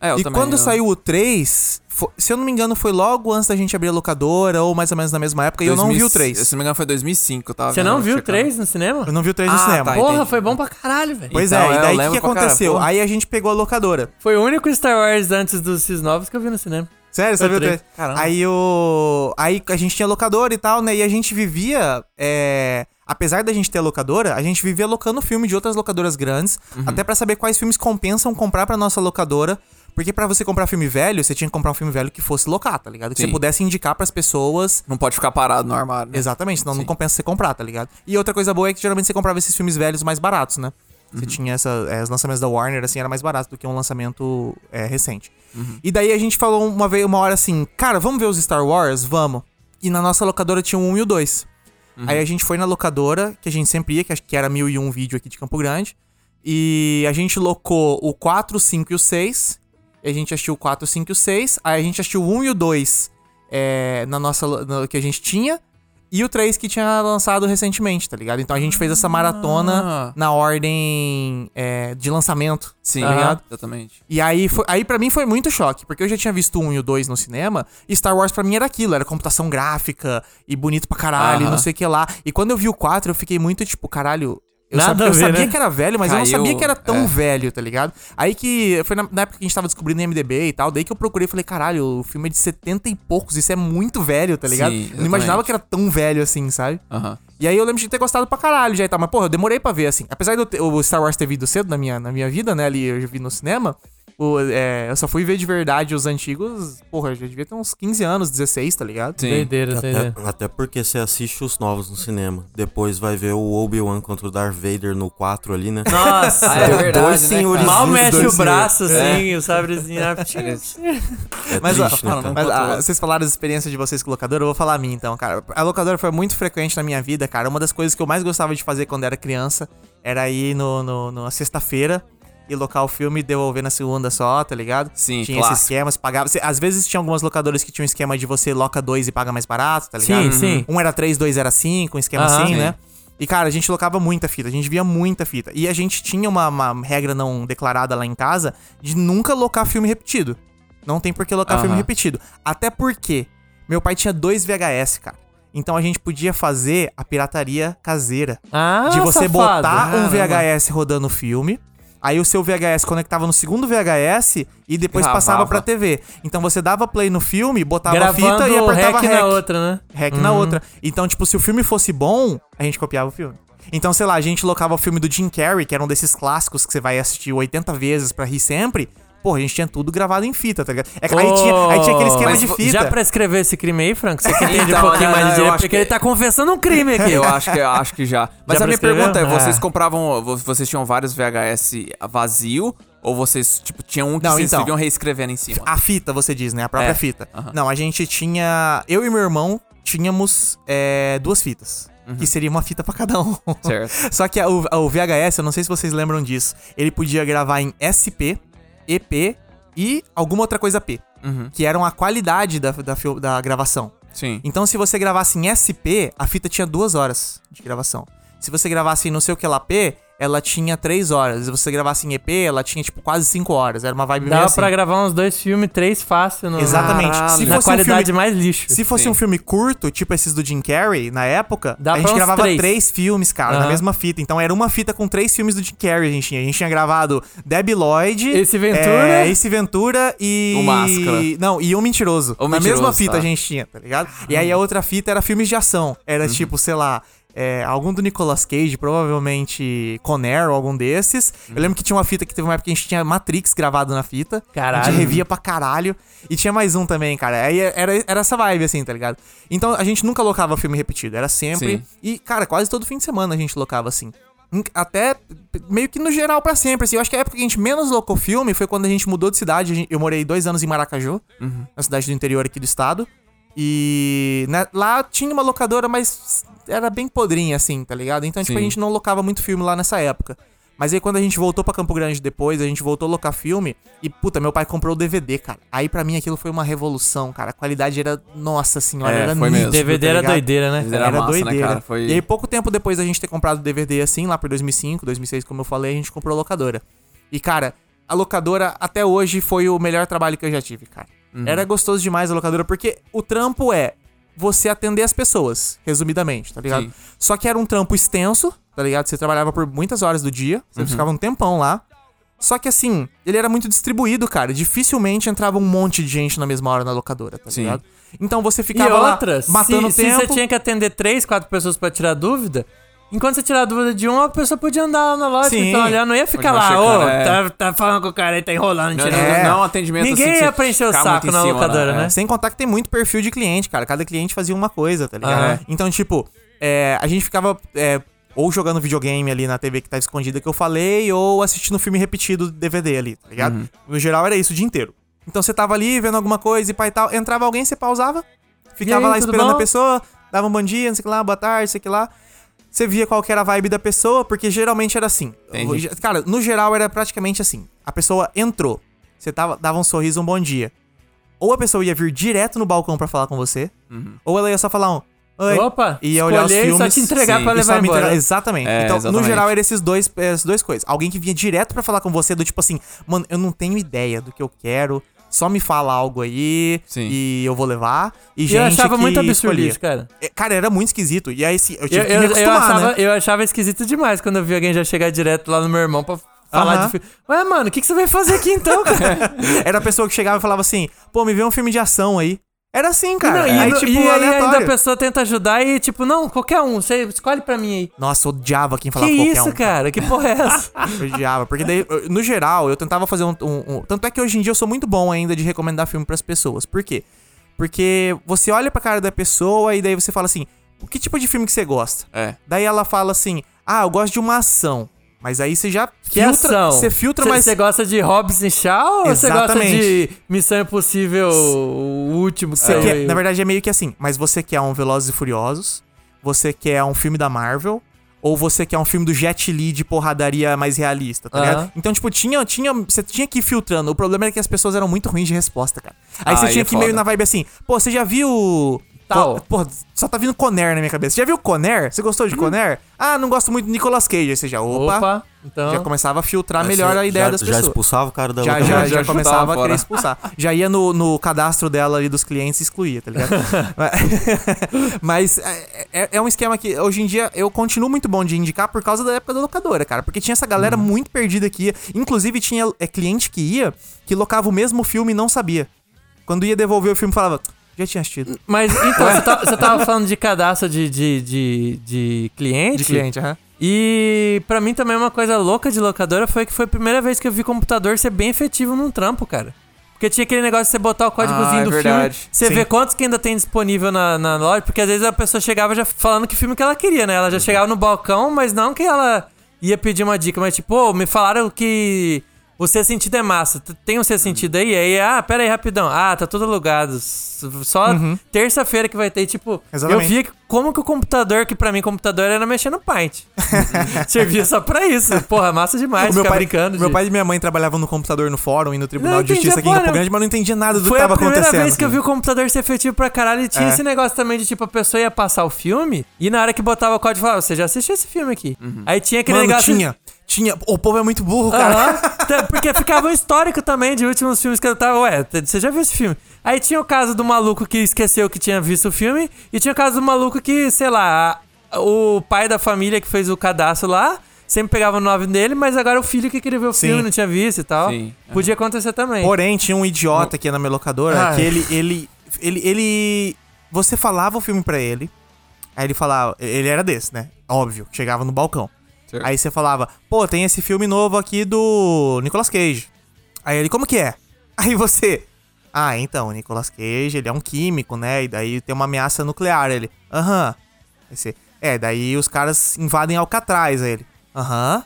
É, eu e quando eu- saiu o 3, fo- se eu não me engano, foi logo antes da gente abrir a locadora, ou mais ou menos na mesma época, e eu não vi o 3. Se não me engano, foi 2005, tá? Você não viu o 3 no cinema? Eu não vi o 3 no Ah, cinema. tá, Porra, entendi. foi bom pra caralho, velho. Pois Então, é, é, e daí o que, aconteceu? porra. Aí a gente pegou a locadora. Foi o único Star Wars antes dos Cis Novos que eu vi no cinema. Sério, você Foi viu o três. 3? Caramba. Aí o. Aí a gente tinha locadora e tal, né? E a gente vivia. é, Apesar da gente ter a locadora, a gente vivia locando filme de outras locadoras grandes, Uhum. até pra saber quais filmes compensam comprar pra nossa locadora. Porque pra você comprar filme velho, você tinha que comprar um filme velho que fosse locar, tá ligado? Que você Sim. pudesse indicar pras pessoas Não pode ficar parado no armário. Né? Exatamente, senão não Sim. compensa você comprar, tá ligado? E outra coisa boa é que geralmente você comprava esses filmes velhos mais baratos, né? Você Uhum. tinha essa, é, os lançamentos da Warner, assim, era mais barato do que um lançamento é, recente. Uhum. E daí a gente falou uma vez, uma hora assim, cara, vamos ver os Star Wars? Vamos. E na nossa locadora tinha o 1 e o 2. Uhum. Aí a gente foi na locadora, que a gente sempre ia, que acho que era 1001 vídeo aqui de Campo Grande. E a gente locou o 4, o 5 e o 6. A gente assistiu o 4, o 5 e o 6. Aí a gente assistiu o 1 e o 2 é, na nossa, no, que a gente tinha. E o 3 que tinha lançado recentemente, tá ligado? Então a gente fez essa maratona Ah. na ordem é, de lançamento. Sim, tá ligado? exatamente. E aí, foi, aí para mim foi muito choque, porque eu já tinha visto o 1 e o 2 no cinema, e Star Wars pra mim era aquilo, era computação gráfica, e bonito pra caralho, e Aham. não sei o que lá. E quando eu vi o 4, eu fiquei muito tipo, caralho. Eu, Nada sab- a eu ver, sabia né? que era velho, mas eu não Caiu, sabia que era tão é. velho, tá ligado? Aí que foi na, na época que a gente tava descobrindo MDB e tal, daí que eu procurei e falei, caralho, o filme é de 70 e poucos, isso é muito velho, tá ligado? Sim, eu não imaginava que era tão velho assim, sabe? Aham. E aí eu lembro de ter gostado pra caralho já e tal. Mas, porra, eu demorei pra ver, assim. Apesar do o Star Wars ter vindo cedo na minha, na minha vida, né? Ali eu vi no cinema. O- é, eu só fui ver de verdade os antigos. Porra, eu já devia ter uns 15 anos, 16, tá ligado? Sim. Doideira, doideira. Até, até porque você assiste os novos no cinema. Depois vai ver o Obi-Wan contra o Darth Vader no 4 ali, né? Nossa, Ah, é verdade, Dois né, senhores? Mal mexe dois o braço, assim, o sabrezinho. ah, É Mas, ó, né. Mas ah, vocês falaram das experiências de vocês com locadora, eu vou falar a minha então, cara. A locadora foi muito frequente na minha vida, cara. Uma das coisas que eu mais gostava de fazer quando era criança era ir no, no, na sexta-feira e locar o filme e devolver na segunda só, tá ligado? Sim, Tinha clássico. esse esquema, você pagava. às vezes tinha algumas locadoras que tinham um esquema de você loca dois e paga mais barato, tá ligado? Sim, sim. Um era três, dois era cinco, um esquema Aham. assim, Sim. né? E, cara, a gente locava muita fita, a gente via muita fita. E a gente tinha uma, uma regra não declarada lá em casa de nunca locar filme repetido. Não tem por que locar Aham. filme repetido. Até porque meu pai tinha dois VHS, cara. Então a gente podia fazer a pirataria caseira. Ah, de você safado. botar um. VHS rodando o filme. Aí o seu VHS conectava no segundo VHS e depois Gravava. passava pra TV. Então você dava play no filme, botava a Gravando fita e apertava rec rec. na outra, né? Rec na outra. Então, tipo, se o filme fosse bom, a gente copiava o filme. Então, sei lá, a gente locava o filme do Jim Carrey, que era um desses clássicos que você vai assistir 80 vezes pra rir sempre. Pô, a gente tinha tudo gravado em fita, tá ligado? É que aí, tinha, aí tinha aquele esquema Mas de fita. Já prescreveu esse crime aí, Franco? Você que entende um Então, pouquinho não, mais de eu direito, acho porque que- ele tá confessando um crime aqui. Eu acho que, eu acho que já. Mas Já a minha pergunta é: vocês Ah. compravam. vo- Vocês tinham vários VHS vazio? Ou vocês, tipo, tinham um que Não, vocês então. viviam reescrevendo em cima? A fita, você diz, né? A própria É, fita. aham. Não, a gente tinha. Eu e meu irmão tínhamos é, duas fitas. Uhum. Que seria uma fita pra cada um. Certo. Só que a- o, o VHS, eu não sei se vocês lembram disso. Ele podia gravar em SP, EP e alguma outra coisa P. Uhum. Que eram a qualidade da, da, da gravação. Sim. Então, se você gravasse em SP, a fita tinha duas horas de gravação. Se você gravasse em não sei o que lá P, ela tinha três horas. Se você gravasse em EP, ela tinha, tipo, quase cinco horas. Era uma vibe meio Dava assim. pra gravar uns dois filmes, três fácil. No, Exatamente. Caralho. Se Na fosse um qualidade filme mais lixo. Se fosse Sim. um filme curto, tipo esses do Jim Carrey, na época, Dá a pra gente gravava três. três, filmes, cara, na Aham. mesma fita. Então era uma fita com três filmes do Jim Carrey a gente tinha. A gente tinha gravado Debbie Lloyd, Ace Ventura. é, Ace Ventura e... O Máscara. Não, e O Mentiroso. O na Mentiroso, mesma fita tá. a gente tinha, tá ligado? E aí a outra fita era filmes de ação. Era Uhum. tipo, sei lá... é, algum do Nicolas Cage, provavelmente Conner ou algum desses. Eu lembro que tinha uma fita que teve uma época que a gente tinha Matrix gravado na fita. A Caralho. gente revia pra caralho. E tinha mais um também, cara. Aí era, era essa vibe, assim, tá ligado? Então a gente nunca locava filme repetido. Era sempre. Sim. E, cara, quase todo fim de semana a gente locava assim. Até meio que no geral pra sempre, assim. Eu acho que a época que a gente menos locou filme foi quando a gente mudou de cidade. A gente- Eu morei dois anos em Maracaju, na cidade do interior aqui do estado. E né, lá tinha uma locadora, mas era bem podrinha, assim, tá ligado? Então, tipo, a Sim. gente não locava muito filme lá nessa época. Mas aí quando a gente voltou pra Campo Grande depois, a gente voltou a locar filme e, puta, meu pai comprou o DVD, cara. Aí pra mim aquilo foi uma revolução, cara. A qualidade era, nossa senhora, É, era foi mesmo. DVD tá era doideira, né? Era massa, né, cara? Foi- E aí pouco tempo depois da gente ter comprado o DVD assim, lá por 2005, 2006, como eu falei, a gente comprou a locadora. E, cara, a locadora até hoje foi o melhor trabalho que eu já tive, cara. Uhum. Era gostoso demais a locadora, porque o trampo é você atender as pessoas, resumidamente, tá ligado? Sim. Só que era um trampo extenso, tá ligado? Você trabalhava por muitas horas do dia, você Uhum. ficava um tempão lá. Só que assim, ele era muito distribuído, cara. Dificilmente entrava um monte de gente na mesma hora na locadora, tá Sim. ligado? Então você E ficava lá outra, matando se, tempo. se você tinha que atender três, quatro pessoas pra tirar dúvida, enquanto você tirar a dúvida de uma, a pessoa podia andar lá na loja, Sim. então olhar, não ia ficar lá, ô, é. tá, tá falando com o cara aí, tá enrolando, Não, tirando. É. não, atendimento Ninguém assim, ia preencher o saco na cima, locadora, né? É, Sem contar que tem muito perfil de cliente, cara. Cada cliente fazia uma coisa, tá ligado? Aham. Então, tipo, é, a gente ficava é, ou jogando videogame ali na TV que tá escondida que eu falei, ou assistindo filme repetido do DVD ali, tá ligado? Uhum. No geral era isso o dia inteiro. Então você tava ali vendo alguma coisa e pai e tal, entrava alguém, você pausava, ficava aí, lá esperando bom? a pessoa, dava um bom dia, não sei o que lá, boa tarde, não sei o que lá. Você via qual que era a vibe da pessoa, porque geralmente era assim. Entendi. Cara, no geral era praticamente assim. A pessoa entrou, você tava, dava um sorriso, um bom dia. Ou a pessoa ia vir direto no balcão pra falar com você, ou ela ia só falar um Oi, Opa, ia olhar os escolher e filmes só te entregar sim, pra e levar embora. entregar- Exatamente. É, então, exatamente. no geral, eram esses dois, essas duas coisas. Alguém que vinha direto pra falar com você, do tipo assim, mano, eu não tenho ideia do que eu quero, só me fala algo aí Sim. e eu vou levar. E E gente eu achava muito absurdo escolhia. isso, cara. É, Cara, era muito esquisito. E aí, assim, eu tive Eu, que me eu acostumar, achava, né? eu achava esquisito demais quando eu vi alguém já chegar direto lá no meu irmão pra falar Aham. de filme. Ué, mano, o que, que você vai fazer aqui então, cara? Era a pessoa que chegava e falava assim, pô, me vê um filme de ação aí. Era assim, cara. Não, e, aí, tipo, e aí ainda a pessoa tenta ajudar e, tipo, não, qualquer um, você escolhe pra mim aí. Nossa, eu odiava quem falava que qualquer isso, um. cara? Que porra é essa? Eu odiava, porque daí, no geral, eu tentava fazer um, um- um- Tanto é que hoje em dia eu sou muito bom ainda de recomendar filme pras pessoas. Por quê? Porque você olha pra cara da pessoa e daí você fala assim: o que tipo de filme que você gosta? É. Daí ela fala assim: ah, eu gosto de uma ação. Mas aí você já Que filtra. ação? Você filtra, Cê- mas. Você gosta de Hobbs e Shaw ou você gosta de Missão Impossível, o último que quer, na verdade é meio que assim, mas você quer um Velozes e Furiosos, você quer um filme da Marvel, ou você quer um filme do Jet Li de porradaria mais realista, tá ligado? Então, tipo, tinha, tinha, você tinha que ir filtrando. O problema era que as pessoas eram muito ruins de resposta, cara. Aí Ah, você aí tinha é que ir meio na vibe assim, pô, você já viu tal. Pô, só tá vindo Conner na minha cabeça. Já viu Conner? Você gostou de Conner? Ah, não gosto muito de Nicolas Cage. Aí você já, opa, Opa, então. já começava a filtrar Mas melhor você a ideia já, das Já pessoas. expulsava o cara da Já, outra já, já já começava a querer expulsar. Já ia no, no cadastro dela ali dos clientes e excluía, tá ligado? Mas é, é- é um esquema que hoje em dia eu continuo muito bom de indicar por causa da época da locadora, cara. Porque tinha essa galera muito perdida que ia. Inclusive tinha é, cliente que ia que locava o mesmo filme e não sabia. Quando ia devolver o filme, falava, já tinha assistido. Mas então, você, tá- você tava falando de cadastro de, de, de, de cliente. De cliente, aham. E pra mim também uma coisa louca de locadora foi que foi a primeira vez que eu vi computador ser bem efetivo num trampo, cara. Porque tinha aquele negócio de você botar o códigozinho Ah, é do verdade. filme, você Sim. vê quantos que ainda tem disponível na, na loja, porque às vezes a pessoa chegava já falando que filme que ela queria, né? Ela já chegava no balcão, mas não que ela ia pedir uma dica, mas tipo, ô, me falaram que o ser sentido é massa. Tem um ser sentido aí? Aí, ah, pera aí, rapidão. Ah, tá tudo alugado. Só terça-feira que vai ter, tipo, Exatamente. eu via que- como que o computador, que pra mim computador era mexer no Paint. Servia só pra isso. Porra, massa demais meu ficar pai, brincando. meu de- pai e minha mãe trabalhavam no computador no fórum e no Tribunal Não de Justiça aqui em Campo Grande, mas não entendia nada do que Foi a tava primeira acontecendo. vez que eu vi o computador ser efetivo pra caralho e tinha É. esse negócio também de tipo, a pessoa ia passar o filme e na hora que botava o código falava, você já assistiu esse filme aqui? Aí tinha aquele Mano, negócio. tinha. Tinha. O povo é muito burro, cara. Tá, Porque ficava um histórico também de últimos filmes que eu tava. Ué, você já viu esse filme? Aí tinha o caso do maluco que esqueceu que tinha visto o filme, e tinha o caso do maluco que, sei lá, o pai da família que fez o cadastro lá. Sempre pegava o nome dele, mas agora o filho que queria ver o Sim. filme não tinha visto e tal. Sim. Podia acontecer também. Porém, tinha um idiota aqui na minha locadora Ai. que ele, ele, ele, ele. Você falava o filme pra ele. Aí ele falava. Ele era desse, né? Óbvio, chegava no balcão. Certo. Aí você falava, pô, tem esse filme novo aqui do Nicolas Cage. Aí ele, como que é? Aí você. Ah, então, o Nicolas Cage, ele é um químico, né? E daí tem uma ameaça nuclear. Ele, aham. Aí você, é, daí os caras invadem Alcatraz. Aí ele, aham.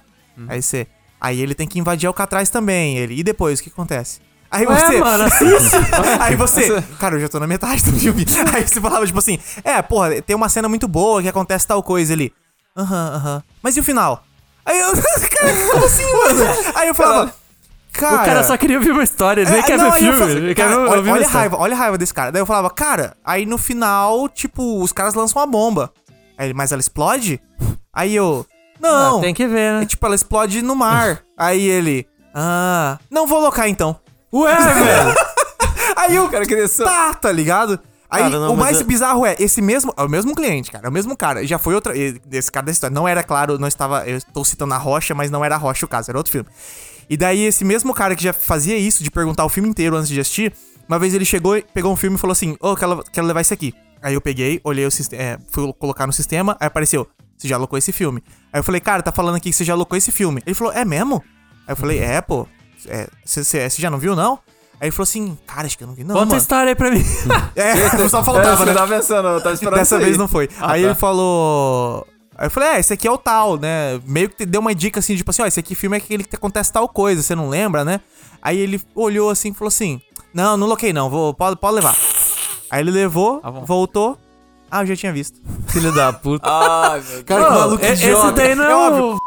Aí você, aí ele tem que invadir Alcatraz também. Ele, e depois, o que acontece? Aí Ué, você. mano, assiste. Aí você. Cara, eu já tô na metade do filme. Aí você falava, tipo assim, é, porra, tem uma cena muito boa que acontece tal coisa ali. Aham, aham. Mas e o final? Aí eu. Cara, como assim, mano? Aí eu falava. Cara. O cara só queria ouvir uma história, ele nem É, quer não, ver filme, falava, ele quer cara, ver- olha, ouvir olha a raiva, olha a raiva desse cara. Daí eu falava, cara, aí no final, tipo, os caras lançam uma bomba. Aí ele, mas ela explode? Aí eu. Não. Ah, tem que ver, É né? tipo, ela explode no mar. aí ele. Ah. Não vou locar então. Ué, velho. Aí o cara queria só- Tá, tá ligado? Aí Cara, não, o mais é- bizarro é, esse mesmo. É o mesmo cliente, cara. É o mesmo cara. Já foi outra. Esse cara da história. Não era claro, não estava. Eu estou citando a Rocha, mas não era a Rocha o caso, era outro filme. E daí, esse mesmo cara que já fazia isso, de perguntar o filme inteiro antes de assistir, uma vez ele chegou, pegou um filme e falou assim: Ô, quero, quero levar esse aqui. Aí eu peguei, olhei o sistema, é, fui colocar no sistema, aí apareceu, você já alocou esse filme. Aí eu falei, cara, tá falando aqui que você já alocou esse filme. Ele falou, é mesmo? Aí eu falei, é, pô, é, você você já não viu, não? Aí ele falou assim, cara, acho que eu não vi, não, Conta a história aí pra mim. É, só É, faltava, você né? tava pensando, eu tava esperando Dessa aí. vez não foi. Ah, aí tá. ele falou. Aí eu falei, é, esse aqui é o tal, né? Meio que deu uma dica assim, tipo assim, ó, esse aqui filme é aquele que acontece tal coisa, você não lembra, né? Aí ele olhou assim e falou assim: Não, não loquei não, vou, pode, pode levar. Aí ele levou, Tá voltou. Ah, eu já tinha visto. Filho da puta. Ai, meu Deus. Cara, que maluco Esse idiota. daí não É é óbvio. o...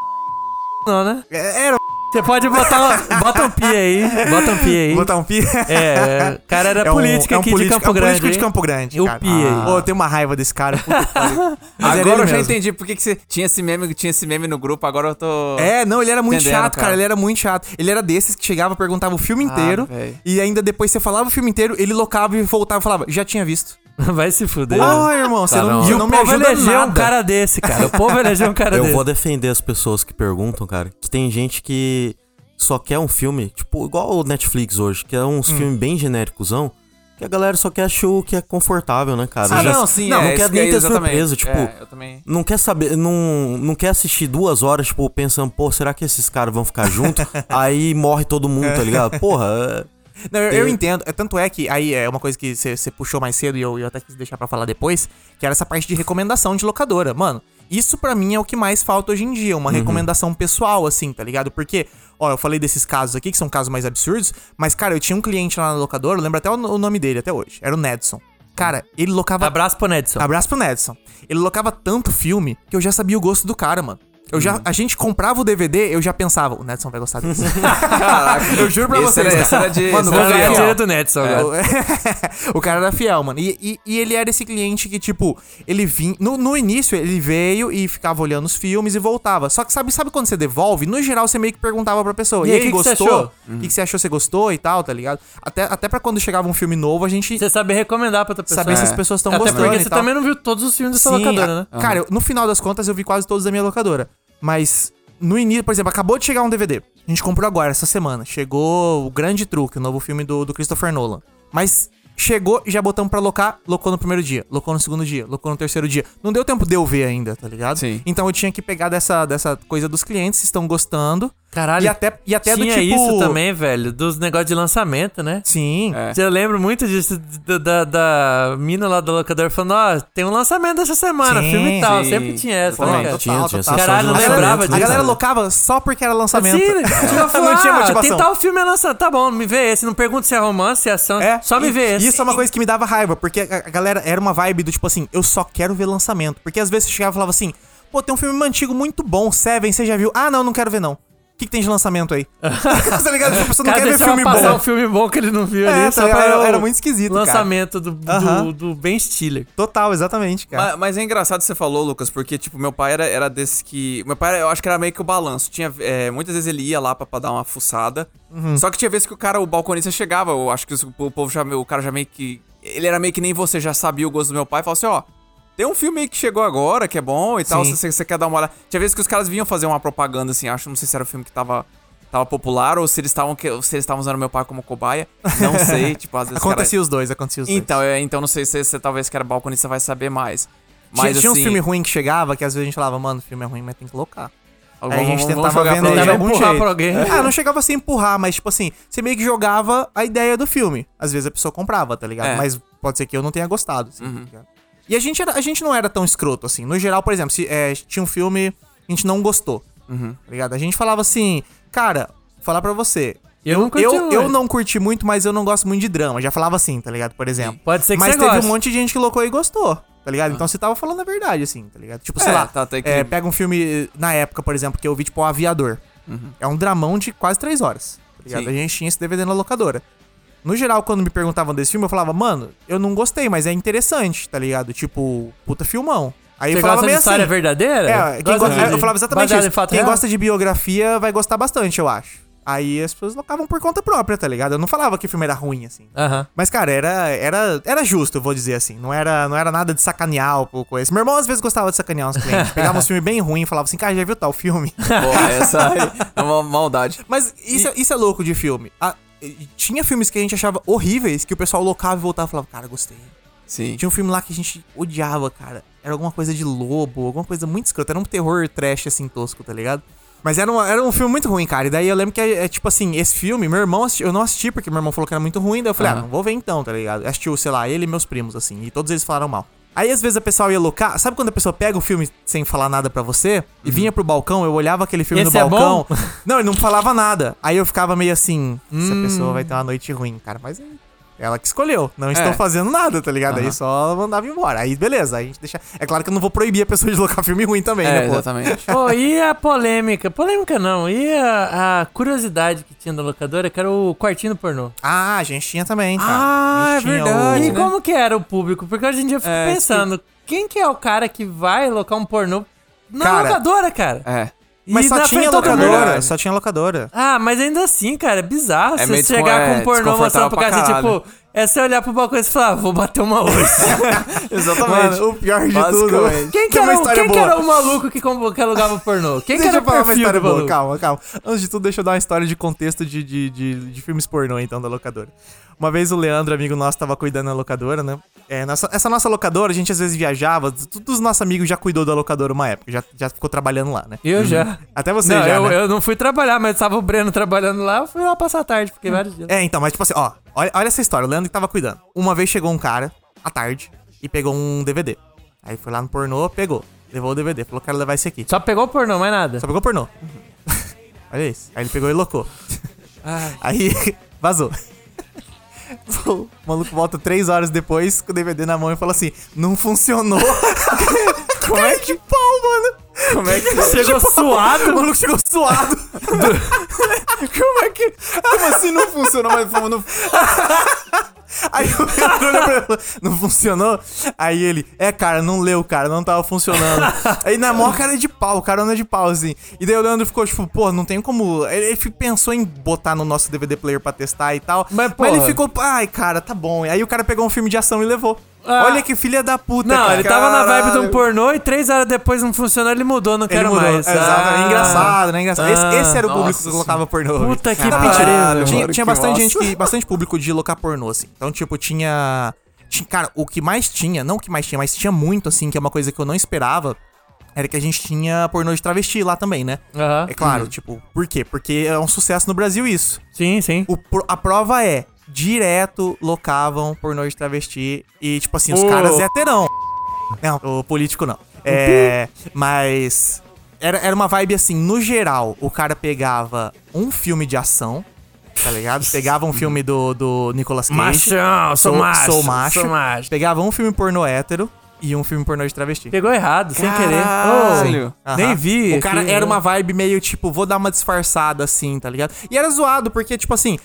Não, né? É, Era. Você pode botar, bota um pi aí, bota um pi aí. Botar um pi. É, o cara era É um- político é um aqui político- de Campo é um Grande. político de? Campo Grande. O cara. pi aí. Pô, eu tenho uma raiva desse cara. Agora eu já entendi por que que você tinha esse meme, tinha esse meme no grupo, agora eu tô... É, não, ele era muito chato, cara. cara. Ele era muito chato. Ele era desses que chegava, perguntava o filme inteiro. velho. e ainda depois você falava o filme inteiro, ele locava e voltava e falava, já tinha visto. Vai se fuder. Ah, irmão, você Tá, não, não. e o não me povo ajuda elegeu nada. um cara desse, cara. O povo elegeu um cara Eu desse. vou defender as pessoas que perguntam, cara, que tem gente que só quer um filme, tipo, igual o Netflix hoje, que é uns Hum. filmes bem genéricos, que a galera só quer achar o que é confortável, né, cara? Ah, Já- não, sim, não, é, não quer que nem é ter surpresa, tipo, É, eu também... não quer saber, não, não quer assistir duas horas, tipo, pensando, pô, será que esses caras vão ficar juntos? Aí morre todo mundo, tá ligado? Porra, é- Não, eu, eu entendo. É, tanto é que aí é uma coisa que você puxou mais cedo e eu, eu até quis deixar pra falar depois, que era essa parte de recomendação de locadora. Mano, isso pra mim é o que mais falta hoje em dia, uma recomendação pessoal, assim, tá ligado? Porque, ó, eu falei desses casos aqui, que são casos mais absurdos, mas, cara, eu tinha um cliente lá na locadora, eu lembro até o, o nome dele até hoje, era o Nedson. Cara, ele locava. Abraço pro Nedson. Abraço pro Nedson. Ele locava tanto filme que eu já sabia o gosto do cara, mano. Eu já, a gente comprava o DVD, eu já pensava, o Nedson vai gostar disso. Caraca. eu juro pra vocês, era- esse era de- Mano, esse o era é fiel. direto do Netson agora. o cara era fiel, mano. E, e- e ele era esse cliente que, tipo, ele vinha. No, no início, ele veio e ficava olhando os filmes e voltava. Só que sabe, sabe quando você devolve? No geral, você meio que perguntava pra pessoa. E E, aí, que gostou? O que, que você achou? Você gostou e tal, tá ligado? Até, até pra quando chegava um filme novo, a gente Você sabe recomendar pra outra pessoa. se É. as pessoas estão Até gostando. porque você também não viu todos os filmes dessa Sim, locadora, né? Cara, eu- no final das contas eu vi quase todos da minha locadora. Mas no início, por exemplo, acabou de chegar um DVD. A gente comprou agora, essa semana. Chegou o Grande Truque, o novo filme do, do Christopher Nolan. Mas chegou e já botamos pra locar, locou no primeiro dia, locou no segundo dia, locou no terceiro dia. Não deu tempo de eu ver ainda, tá ligado? Sim. Então eu tinha que pegar dessa, dessa coisa dos clientes, se estão gostando. Caralho. E até, e até do Tinha tipo. isso também, velho, dos negócios de lançamento, né? Sim. É. Eu lembro muito disso, da, da, da mina lá da locadora falando, ó, tem um lançamento essa semana, Sim, filme e tal. sim. Sempre tinha essa, Total, né, cara? Tinha, tinha total. sessão Caralho, não A galera- lembrava lançamento. A disso. galera locava só porque era lançamento. Assim, né? Tipo, eu falo, não tinha ah, motivação. Tem tal filme é lançado. Tá bom, me vê esse. Não pergunta se é romance, se é ação. É, só me e- vê esse. Isso é uma coisa que me dava raiva, porque a a galera era uma vibe do tipo assim, eu só quero ver lançamento. Porque às vezes você chegava e falava assim, pô, tem um filme antigo muito bom, Seven, você já viu? Ah, não, não quero ver não. O que, que tem de lançamento aí? tá ligado? Tipo, você não Cara, quer ver filme passar bom. um filme bom que ele não viu É, ali. tá Era- era muito esquisito, cara. Lançamento do, do, Aham. do Ben Stiller. Total, exatamente, cara. Mas, mas é engraçado que você falou, Lucas, porque, tipo, meu pai era, era desse que. Meu pai, eu acho que era meio que o balanço. Tinha, é, muitas vezes ele ia lá pra, pra dar uma fuçada. Uhum. Só que tinha vezes que o cara, o balconista chegava. Eu acho que o, o povo já. O cara já meio que. Ele era meio que nem você, já sabia o gosto do meu pai. Falava assim: ó. Tem um filme aí que chegou agora, que é bom e tal, Sim. se você, você quer dar uma olhada. Tinha vezes que os caras vinham fazer uma propaganda, assim, acho, não sei se era o filme que tava, tava popular ou se eles estavam se eles estavam usando meu pai como cobaia. Não sei, tipo, às vezes. o cara- acontecia os dois, acontecia os dois. Então, é, então não sei se você talvez que era balconista vai saber mais. tinha, Mas tinha uns assim, filmes ruins que chegava, que às vezes a gente falava, mano, o filme é ruim, mas tem que colocar. Aí a gente tentava vender de algum jeito. pra alguém. Ah, não chegava a empurrar, mas tipo assim, você meio que jogava a ideia do filme. Às vezes a pessoa comprava, tá ligado? É. Mas pode ser que eu não tenha gostado. assim, Uhum. tá? E a gente, era- a gente não era tão escroto assim. No geral, por exemplo, se é, tinha um filme a gente não gostou, Uhum. tá ligado? A gente falava assim, cara, vou falar pra você. Eu não curti eu, muito. eu não curti muito, mas eu não gosto muito de drama. Já falava assim, tá ligado? Por exemplo. Pode ser que Mas teve goste. um monte de gente que colocou e gostou, tá ligado? Então você tava falando a verdade, assim, tá ligado? Tipo, sei É, lá, tá, que- é, pega um filme, na época, por exemplo, que eu vi, tipo, O Aviador. É um dramão de quase três horas, tá ligado? Sim. A gente tinha esse DVD na locadora. No geral, quando me perguntavam desse filme, eu falava, mano, eu não gostei, mas é interessante, tá ligado? Tipo, puta filmão. Aí Você eu falava gosta de meio história assim. verdadeira? É, quem Gosta de- eu falava exatamente isso. Quem real? gosta de biografia vai gostar bastante, eu acho. Aí as pessoas locavam por conta própria, tá ligado? Eu não falava que o filme era ruim, assim. Aham. Mas, cara, era, era, era justo, eu vou dizer assim. Não era, não era nada de sacanear o pouco esse. Meu irmão às vezes gostava de sacanear uns clientes. Pegava uns filmes bem ruins e falava assim, cara, já viu tal filme? Pô, essa é uma maldade. Mas isso, é- isso é louco de filme. E tinha filmes que a gente achava horríveis, que o pessoal locava e voltava e falava, cara, gostei. Sim. Tinha um filme lá que a gente odiava, cara. Era alguma coisa de lobo, alguma coisa muito escrota. Era um terror trash, assim, tosco, tá ligado? Mas era um, era um filme muito ruim, cara. E daí eu lembro que é, é tipo assim, esse filme, meu irmão assisti, eu não assisti porque meu irmão falou que era muito ruim. Daí eu falei, ah, Aham. não vou ver então, tá ligado? Assistiu, sei lá, ele e meus primos, assim. E todos eles falaram mal. Aí às vezes a pessoa ia locar. Sabe quando a pessoa pega o filme sem falar nada pra você? E vinha pro balcão, eu olhava aquele filme Esse no é balcão. bom? Não, ele não falava nada. Aí eu ficava meio assim, essa pessoa vai ter uma noite ruim, cara. Mas é ela que escolheu. Não estão fazendo nada, tá ligado? Aí Aham. só mandava embora. Aí beleza, aí a gente deixa. É claro que eu não vou proibir a pessoa de locar filme ruim também, É, né, pô? exatamente. Pô, e a polêmica? Polêmica não. E a, a curiosidade que tinha da locadora, que era o quartinho do pornô. Ah, a gente tinha também, cara. Ah, é verdade, E o- né? como que era o público? Porque hoje em dia eu fico É, pensando, quem que é o cara que vai locar um pornô na Cara, locadora, cara? É. Mas só tinha locadora, Verdade. só tinha locadora. Ah, mas ainda assim, cara, é bizarro É você meio chegar descon- com um é, pornô mostrando pro pra cara, assim, tipo, é você olhar pro balcão e falar, ah, vou bater uma hoje. Exatamente. Mano, o pior de tudo. Quem, que era, quem que era o maluco que, com- que alugava o pornô? Quem que Deixa era eu o falar uma história boa, maluco? calma, calma. Antes de tudo, deixa eu dar uma história de contexto de, de, de, de filmes pornô, então, da locadora. Uma vez o Leandro, amigo nosso, tava cuidando da locadora, né? É, nossa, essa nossa locadora, a gente às vezes viajava, todos os nossos amigos já cuidou da locadora uma época, já, já ficou trabalhando lá, né? Eu já. Até você não, já, eu, né? eu não fui trabalhar, mas tava o Breno trabalhando lá, eu fui lá passar a tarde, fiquei vários dias. É, então, mas tipo assim, ó, olha, olha essa história, o Leandro que tava cuidando. Uma vez chegou um cara, à tarde, e pegou um DVD. Aí foi lá no pornô, pegou, levou o DVD, falou, quero levar esse aqui. Só pegou o pornô, mais nada. Só pegou pornô. olha isso. Aí ele pegou e locou. Aí vazou. O maluco volta três horas depois com o DVD na mão e fala assim: Não funcionou. Como é que pau, mano? Como é que. Chegou suado. O maluco chegou suado. Como é que. Como assim não funciona? Mas não. Aí o cara olhou pra ele, não funcionou? Aí ele, é, cara, não leu, cara, não tava funcionando. Aí na maior cara de pau, o cara anda de pau, assim. E daí o Leandro ficou tipo, pô, não tem como. Ele, pensou em botar no nosso DVD player pra testar e tal. Mas, Mas ele ficou, ai, cara, tá bom. Aí o cara pegou um filme de ação e levou. Ah. Olha que filha da puta, Não, cara. ele tava na vibe de um pornô e três horas depois não funcionou, ele mudou, não Ele quero mudou. mais. Exato, Ah. é engraçado, né? Engraçado. esse, Ah. esse era o público Nossa que colocava pornô. Puta que pariu. Tinha, Que tinha bastante gente que. Bastante público de locar pornô, assim. Então, tipo, tinha. tinha- Cara, o que mais tinha, não o que mais tinha, mas tinha muito, assim, que é uma coisa que eu não esperava. Era que a gente tinha pornô de travesti lá também, né? Aham. É claro, tipo, por quê? Porque é um sucesso no Brasil isso. Sim, sim. O a prova é, direto locavam pornô de travesti e, tipo assim, os Ô. caras heterão. Não, o político não. É, mas era, era uma vibe assim, no geral, o cara pegava um filme de ação, tá ligado? Pegava um filme do, do Nicolas Cage. Machão, sou macho, Sou macho. sou macho. Pegava um filme pornô hétero e um filme pornô de travesti. Pegou errado, sem querer. Caralho. Ô, Nem vi. O cara era uma vibe meio tipo, vou dar uma disfarçada assim, tá ligado? E era zoado, porque, tipo assim,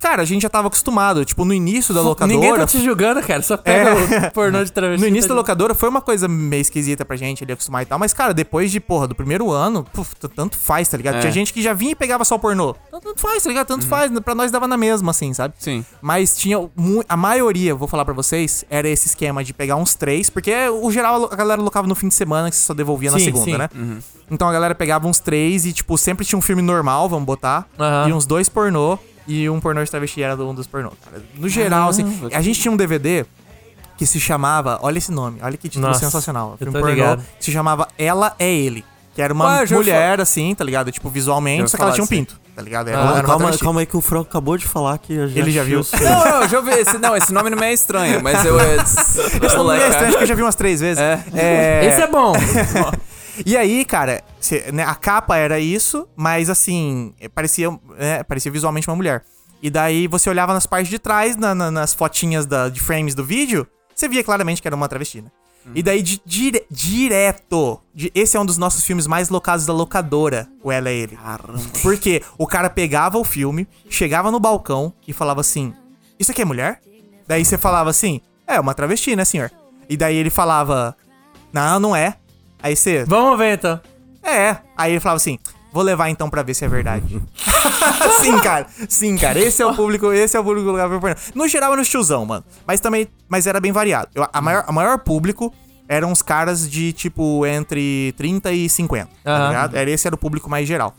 cara, a gente já tava acostumado. Tipo, no início da locadora. Ninguém tá te julgando, cara. Só pega É. o pornô de travesti. No início da tá locadora foi uma coisa meio esquisita pra gente ali acostumar e tal. Mas, cara, depois de, porra, do primeiro ano, puf, tanto faz, tá ligado? É. Tinha gente que já vinha e pegava só o pornô. Então, Tanto faz, tá ligado? Tanto faz. Pra nós dava na mesma, assim, sabe? Sim. Mas tinha. A maioria, vou falar pra vocês, era esse esquema de pegar uns três, porque o geral a galera locava no fim de semana que você só devolvia na Sim, segunda, sim. né? Então a galera pegava uns três e, tipo, sempre tinha um filme normal, vamos botar, Aham. e uns dois pornô, e um pornô de travesti era um dos pornô, cara. No geral, assim, Caramba, a gente tinha um DVD que se chamava, olha esse nome, olha que título Nossa, sensacional. tô pornô ligado. que se chamava Ela é Ele. Que era uma Ah, ouvi mulher, assim, tá ligado? Tipo, visualmente, só que ela tinha um aí. pinto, tá ligado? Era, Ah, era uma calma, travesti. calma aí que o Franco acabou de falar que já Ele já viu? Não, não, eu já ouvi esse. Não, esse nome não me é estranho, mas eu. Esse nome é estranho, acho que eu já vi umas três vezes. É. É, Esse é bom. E aí, cara, cê- né, a capa era isso, mas assim, é, parecia, né, parecia visualmente uma mulher. E daí você olhava nas partes de trás, na- na- nas fotinhas da, de frames do vídeo, você via claramente que era uma travesti, né? E daí, de, dire- direto, de- esse é um dos nossos filmes mais locados da locadora, o Ela é Ele. Caramba. Porque o cara pegava o filme, chegava no balcão e falava assim, isso aqui é mulher? Daí você falava assim, é uma travesti, né, senhor? E daí ele falava, não, não é. Aí você, Vamos ver então. é. Aí ele falava assim: vou levar então pra ver se é verdade. Sim, cara. Sim, cara. Esse é o público, esse é o público que eu pornô. No geral era os tiozão, mano. Mas também, mas era bem variado. Eu- a, maior, a maior público eram os caras de tipo entre 30 e 50, tá Aham. ligado? Era, esse era o público mais geral.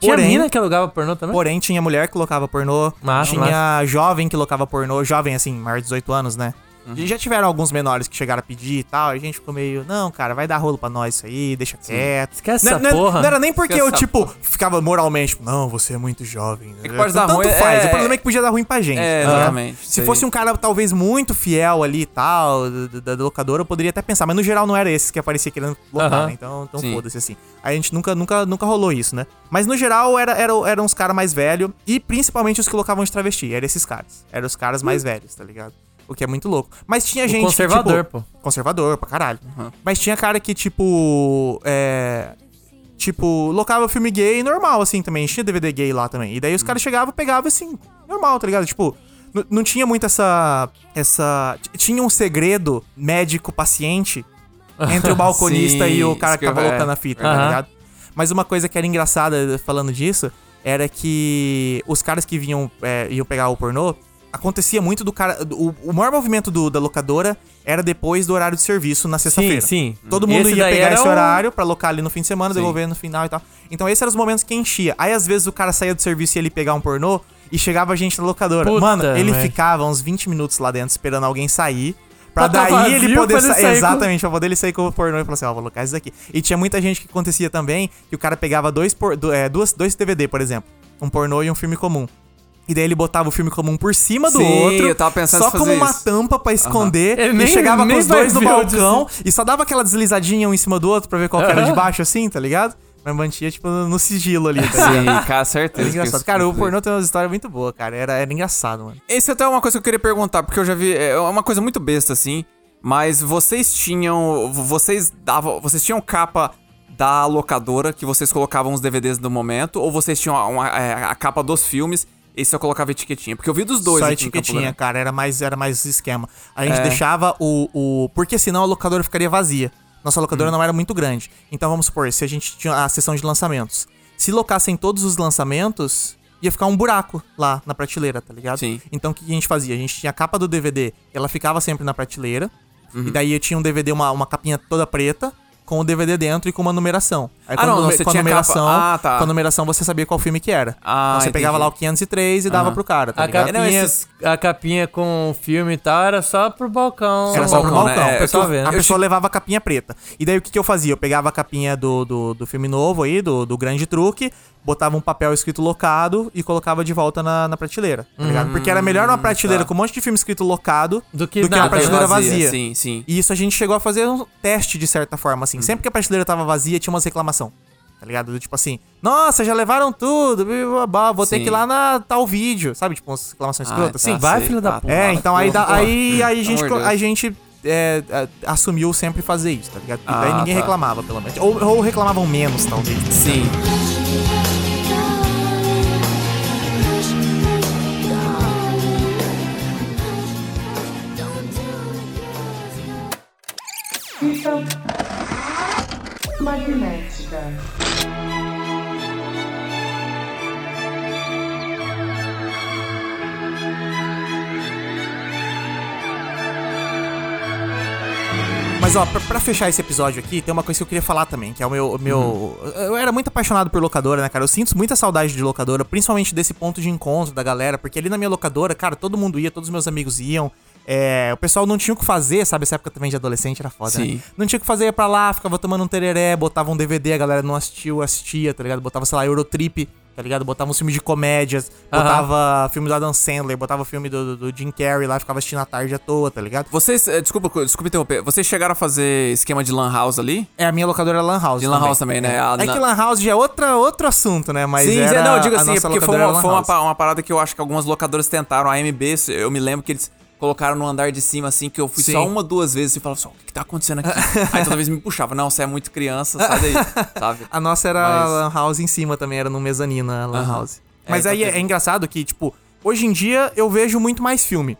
Tinha Porém, mina que alugava pornô também? porém, tinha mulher que colocava pornô, Massa, tinha jovem que colocava pornô, jovem assim, maior de 18 anos, né? Uhum. Já tiveram alguns menores que chegaram a pedir e tal, e a gente ficou meio, não, cara, vai dar rolo pra nós isso aí, deixa quieto. Esquece não, essa não- porra. Não era nem porque Esquece eu, tipo, ficava moralmente, tipo, não, você é muito jovem. É que pode dar Tanto ruim, faz. é- o problema é que podia dar ruim pra gente. É, ligado? exatamente. Se fosse um cara talvez muito fiel ali e tal, da, locadora, eu poderia até pensar, mas no geral não era esse que aparecia querendo lotar, Aham. né? Então, então Sim. foda-se assim. A gente nunca, nunca, nunca rolou isso, né? Mas no geral era, era, eram uns caras mais velhos e principalmente os que colocavam de travesti. Eram esses caras. Eram os caras mais velhos, tá ligado? O que é muito louco. Mas tinha gente. que, conservador, tipo, pô. Conservador, pra caralho. Mas tinha cara que, tipo. É. Tipo, locava filme gay normal, assim, também. Tinha DVD gay lá também. E daí os caras chegavam e pegavam, assim, normal, tá ligado? Tipo, não tinha muito essa. Essa. Tinha um segredo médico-paciente entre o balconista Sim, e o cara que que tava é. colocando a fita, tá Aham. ligado? Mas uma coisa que era engraçada falando disso era que os caras que vinham é, iam pegar o pornô, acontecia muito do cara. O, o maior movimento do- da locadora era depois do horário de serviço na sexta-feira. sim. Todo mundo Esse ia pegar esse horário pra alocar ali no fim de semana, Sim. devolver no final e tal. Então esses eram os momentos que enchia. Aí às vezes o cara saía do serviço e ia ele pegar um pornô e chegava a gente na locadora. Puta Mano, ele merda. ficava uns 20 minutos lá dentro esperando alguém sair. Pra Pra tá daí ele poder sair. sair com- Exatamente, pra poder ele sair com o pornô e falar assim: ó, vou alocar isso aqui. E tinha muita gente que acontecia também que o cara pegava dois, por, do- é, duas, dois DVD, por exemplo. Um pornô e um filme comum. E daí ele botava o filme comum por cima do Sim, outro. eu tava pensando Só em fazer como uma isso. tampa pra esconder. Ele e nem- chegava nem com os dois no balcão. E só dava aquela deslizadinha um em cima do outro pra ver qual que era de baixo, assim, tá ligado? Mas mantinha, tipo, no sigilo ali, tá ligado? Sim, cara, certeza. Era engraçado. Cara, o pornô tem umas histórias muito boas, cara. Era, era engraçado, mano. Esse até é uma coisa que eu queria perguntar, porque eu já vi. É uma coisa muito besta, assim. Mas vocês tinham. Vocês davam. Vocês tinham capa da locadora que vocês colocavam os DVDs do momento? Ou vocês tinham a, uma- é, a capa dos filmes e só colocava etiquetinha? Porque eu vi dos dois Só etiquetinha, cara. Era mais, era mais esquema. A gente É. deixava o, o. Porque senão a locadora ficaria vazia. Nossa Hum. locadora não era muito grande. Então vamos supor, se a gente tinha a sessão de lançamentos. Se locassem todos os lançamentos, ia ficar um buraco lá na prateleira, tá ligado? Sim. Então o que a gente fazia? A gente tinha a capa do DVD, ela ficava sempre na prateleira. Uhum. E daí tinha um DVD, uma, uma capinha toda preta, com o DVD dentro e com uma numeração. Aí Ah, não, você com a tinha numeração, capa- Ah, tá. com a numeração você sabia qual filme que era. Ah, então você pegava entendi. lá o 503 e dava pro cara, tá A ligado? capinha, Não, esses- a capinha com o filme e tal era só pro balcão. Era só pro balcão, né? A É, pessoa, vendo. a Eu pessoa levava a capinha preta. E daí o que, que eu fazia? Eu pegava a capinha do, do, do filme novo aí, do, do grande truque, botava um papel escrito locado e colocava de volta na, na prateleira, tá ligado? Porque era melhor uma prateleira tá. com um monte de filme escrito locado Do que uma nada. prateleira vazia. Sim, sim. E isso a gente chegou a fazer um teste de certa forma, assim. Sempre que a prateleira tava vazia, tinha umas reclamação. Tá ligado? Do tipo assim, nossa, já levaram tudo, blá, vou ter Sim. que ir lá na tal vídeo, sabe? Tipo, umas reclamações Ah, escrotas, tá, assim. vai, filho da Ah, puta. É, então aí, Porra. aí, aí a gente, a gente é, é, assumiu sempre fazer isso, tá ligado? E daí Ah, ninguém tá. reclamava, pelo menos. Ou, ou reclamavam menos, talvez. Sim. Fita magnética. Mas ó, pra, pra fechar esse episódio aqui, tem uma coisa que eu queria falar também, que é o meu. o meu Uhum. Eu era muito apaixonado por locadora, né, cara? Eu sinto muita saudade de locadora, principalmente desse ponto de encontro da galera, porque ali na minha locadora, cara, todo mundo ia, todos os meus amigos iam. É, o pessoal não tinha o que fazer, sabe? Essa época também de adolescente era foda, né? Sim. Não tinha o que fazer, ia pra lá, ficava tomando um tereré, botava um DVD, a galera não assistiu, assistia, tá ligado? Botava, sei lá, Eurotrip, tá ligado? Botava um filme de comédias, botava filme do Adam Sandler, botava filme do, do, do Jim Carrey lá, ficava assistindo à tarde à toa, tá ligado? Vocês, eh, desculpa, desculpa interromper. Vocês chegaram a fazer esquema de lan house ali? É, a minha locadora era Lan House. De lan house também, né? A- É na- que Lan House já é outra, outro assunto, né? Mas Sim, era, não, eu digo assim, é porque foi uma, era foi uma parada que eu acho que algumas locadoras tentaram. A MB, eu me lembro que eles colocaram no andar de cima, assim, que eu fui Sim. só uma, duas vezes e falava assim, ó, o que, que tá acontecendo aqui? Aí toda vez me puxava, não, você é muito criança, sai daí, sabe? A nossa era Mas- Lan House em cima também, era no mezanino a Lan Aham. House. É, Mas então aí é, é engraçado que, tipo, hoje em dia eu vejo muito mais filme.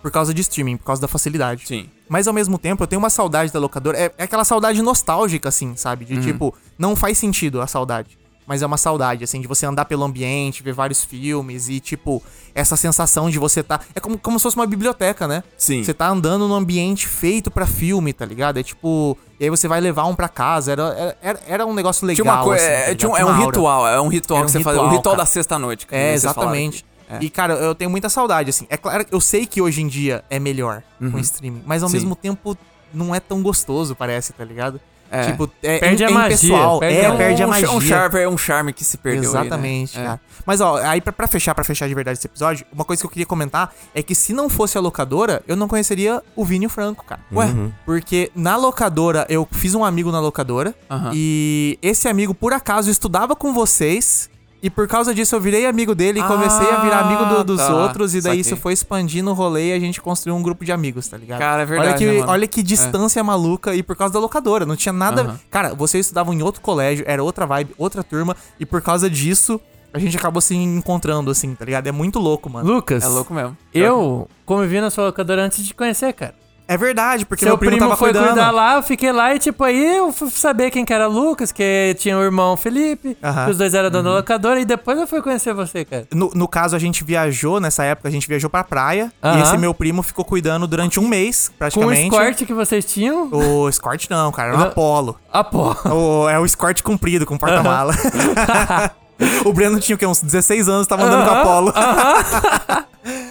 Por causa de streaming, por causa da facilidade. Uhum. Sim. Mas ao mesmo tempo eu tenho uma saudade da locadora. É, é aquela saudade nostálgica, assim, sabe? Uhum. De tipo, não faz sentido a saudade. Mas é uma saudade, assim, de você andar pelo ambiente, ver vários filmes e, tipo, essa sensação de você tá. É como, como se fosse uma biblioteca, né? Sim. Você tá andando num ambiente feito pra filme, tá ligado? É tipo. E aí você vai levar um pra casa. Era, era, era um negócio legal. Tinha uma coisa, assim, tá é, ligado? tinha um- é Tinha um ritual, é um ritual Era que um você faz, o ritual, ritual cara. da sexta-noite. É, exatamente. É. E, cara, eu tenho muita saudade, assim. É claro, eu sei que hoje em dia é melhor com streaming, mas ao Uhum. Sim. mesmo tempo não é tão gostoso, parece, tá liggo? É. Tipo, é, Perde é a magia, impessoal. perde é, a- perde a um, magia. Um charme, é um charme que se perdeu aí, né? Exatamente, É. cara. Mas ó, aí pra, pra fechar, pra fechar de verdade esse episódio, uma coisa que eu queria comentar é que se não fosse a locadora, eu não conheceria o Vini e o Franco, cara. Ué? Porque na locadora, eu fiz um amigo na locadora Aham. e esse amigo, por acaso, estudava com vocês. E por causa disso eu virei amigo dele e comecei a virar amigo do- dos tá. outros. E daí Saquei. isso foi expandindo o rolê e a gente construiu um grupo de amigos, tá ligado? Cara, é verdade, Olha que, né, olha que distância maluca. E por causa da locadora, não tinha nada. Aham. Cara, vocês estudavam em outro colégio, era outra vibe, outra turma. E por causa disso, a gente acabou se encontrando, assim, tá ligado? É muito louco, mano. Lucas, É louco mesmo. eu convivi na sua locadora antes de te conhecer, cara. É verdade, porque Seu meu primo, primo, tava foi cuidando. cuidar lá, eu fiquei lá e tipo, aí eu fui saber quem que era Lucas, que tinha o irmão Felipe, Aham. que os dois eram dono da locadora, e depois eu fui conhecer você, cara. No, no caso, a gente viajou, nessa época, a gente viajou pra praia. E Aham. esse meu primo ficou cuidando durante um mês, Com o praticamente. escort que vocês tinham, O escort não, cara, era. Apollo. ah, pô. O- é o escort comprido, com porta-mala. o Breno tinha o quê? Uns 16 anos, tava andando com a Apollo.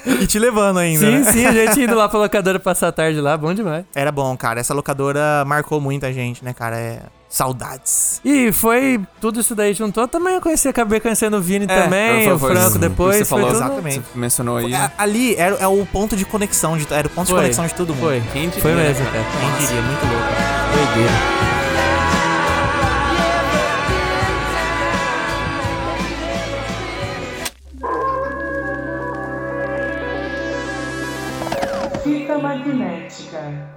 e te levando ainda. Sim, né? sim, a gente indo lá pra locadora passar a tarde lá, bom demais. Era bom, cara. Essa locadora marcou muita gente, né, cara? É. Saudades. E foi tudo isso daí juntou. Também eu conheci, acabei conhecendo o Vini É, também, foi- o Franco depois. Você falou Exatamente. Você mencionou aí. É, né? ali era, é o ponto de conexão, de, era o ponto de Foi, conexão de todo mundo. Foi, Quem diria, foi né, mesmo, cara? cara. Quem diria? Muito louco. Doideira. Magnética.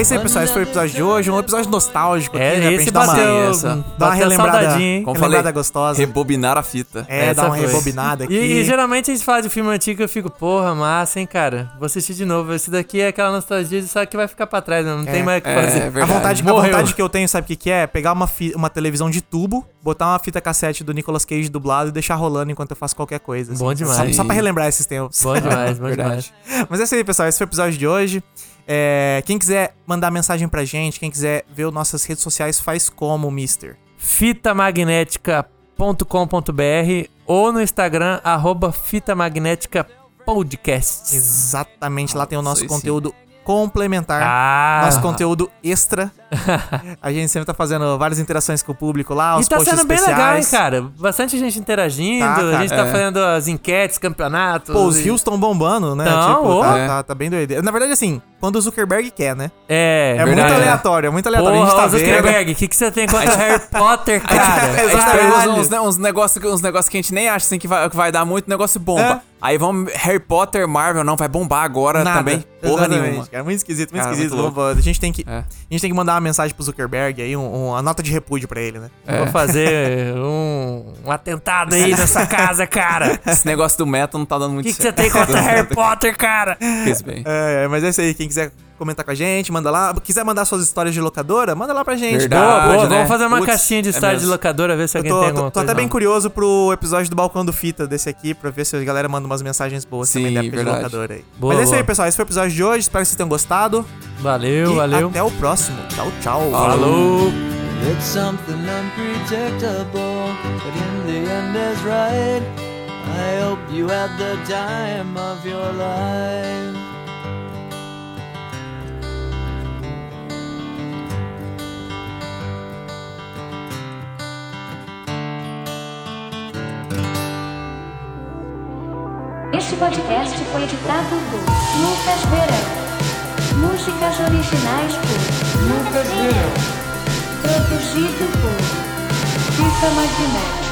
Isso aí, pessoal. Esse foi o episódio de hoje. Um episódio nostálgico aqui, É, né? Pra esse gente dar uma, bateu, essa- dar uma bateu relembrada, saudadinha, hein? Como relembrada falei, gostosa. Rebobinar a fita. É, Essa dar uma foi. rebobinada aqui. E, e geralmente a gente fala de filme antigo e eu fico, porra, massa, hein, cara? Vou assistir de novo. Esse daqui é aquela nostalgia de só que vai ficar pra trás, né? não tem mais o que é, fazer. é A vontade, a vontade que eu tenho, sabe o que, que é? Pegar uma, fi- uma televisão de tubo, botar uma fita cassete do Nicolas Cage dublado e deixar rolando enquanto eu faço qualquer coisa. assim. Bom demais. Só, só pra relembrar esses tempos. Bom demais, bom demais. Mas é isso aí, pessoal. Esse foi o episódio de hoje. É, quem quiser mandar mensagem pra gente, quem quiser ver as nossas redes sociais, faz como, mister? fitamagnética.com.br ou no Instagram, arroba fitamagnética podcast. Exatamente, lá tem o nosso aí sim. Complementar. Ah, Nosso conteúdo extra. a gente sempre tá fazendo várias interações com o público lá, os E tá posts sendo bem especiais. legal, hein, cara? Bastante gente interagindo, Tá, a cara. gente tá É. fazendo as enquetes, campeonatos. Pô, os e- rios estão bombando, né? Tão, tipo, tá, É. tá, tá bem doideira. Na verdade, assim, quando o Zuckerberg quer, né? É, É, muito verdade, né? aleatório, é muito aleatório. a gente Porra, tá. Zuckerberg, o que, que você tem contra Harry Potter, cara? A gente tá uns, uns, uns negócios uns negócios que a gente nem acha assim, que, vai, que vai dar muito, negócio bomba. É. Aí vamos, Harry Potter, Marvel, não, vai bombar agora Nada. também. Porra nenhuma. Cara, muito esquisito, muito Cara, esquisito. muito a, gente tem que, É. a gente tem que mandar uma mensagem pro Zuckerberg aí, um- uma nota de repúdio pra ele, né? Vou fazer um, um atentado aí nessa casa, cara. O Esse negócio do meta não tá dando muito que, que você tem contra Harry Potter, cara? Fez bem. É, mas é isso aí. Quem quiser comentar com a gente, manda lá. Quiser mandar suas histórias de locadora, manda lá pra gente. Verdade. Boa, boa, né? vamos fazer uma Putz, caixinha de é estádio de locadora, ver se alguém tô, tem tô- alguma tô até coisa. bem curioso pro episódio do Balcão do Fita desse aqui, pra ver se a galera manda umas mensagens boas Sim, também da época verdade. de locadora aí. Boa, Mas é isso aí, pessoal. Esse foi o episódio de hoje. Espero que vocês tenham gostado. Valeu, e valeu. até o próximo. Tchau, tchau. Falou. It's something unpredictable, but in the end is right. I hope you had the time of your life. Este podcast foi editado por Lucas Verão. Músicas originais por Lucas Verão. Produzido por Fita Magnética.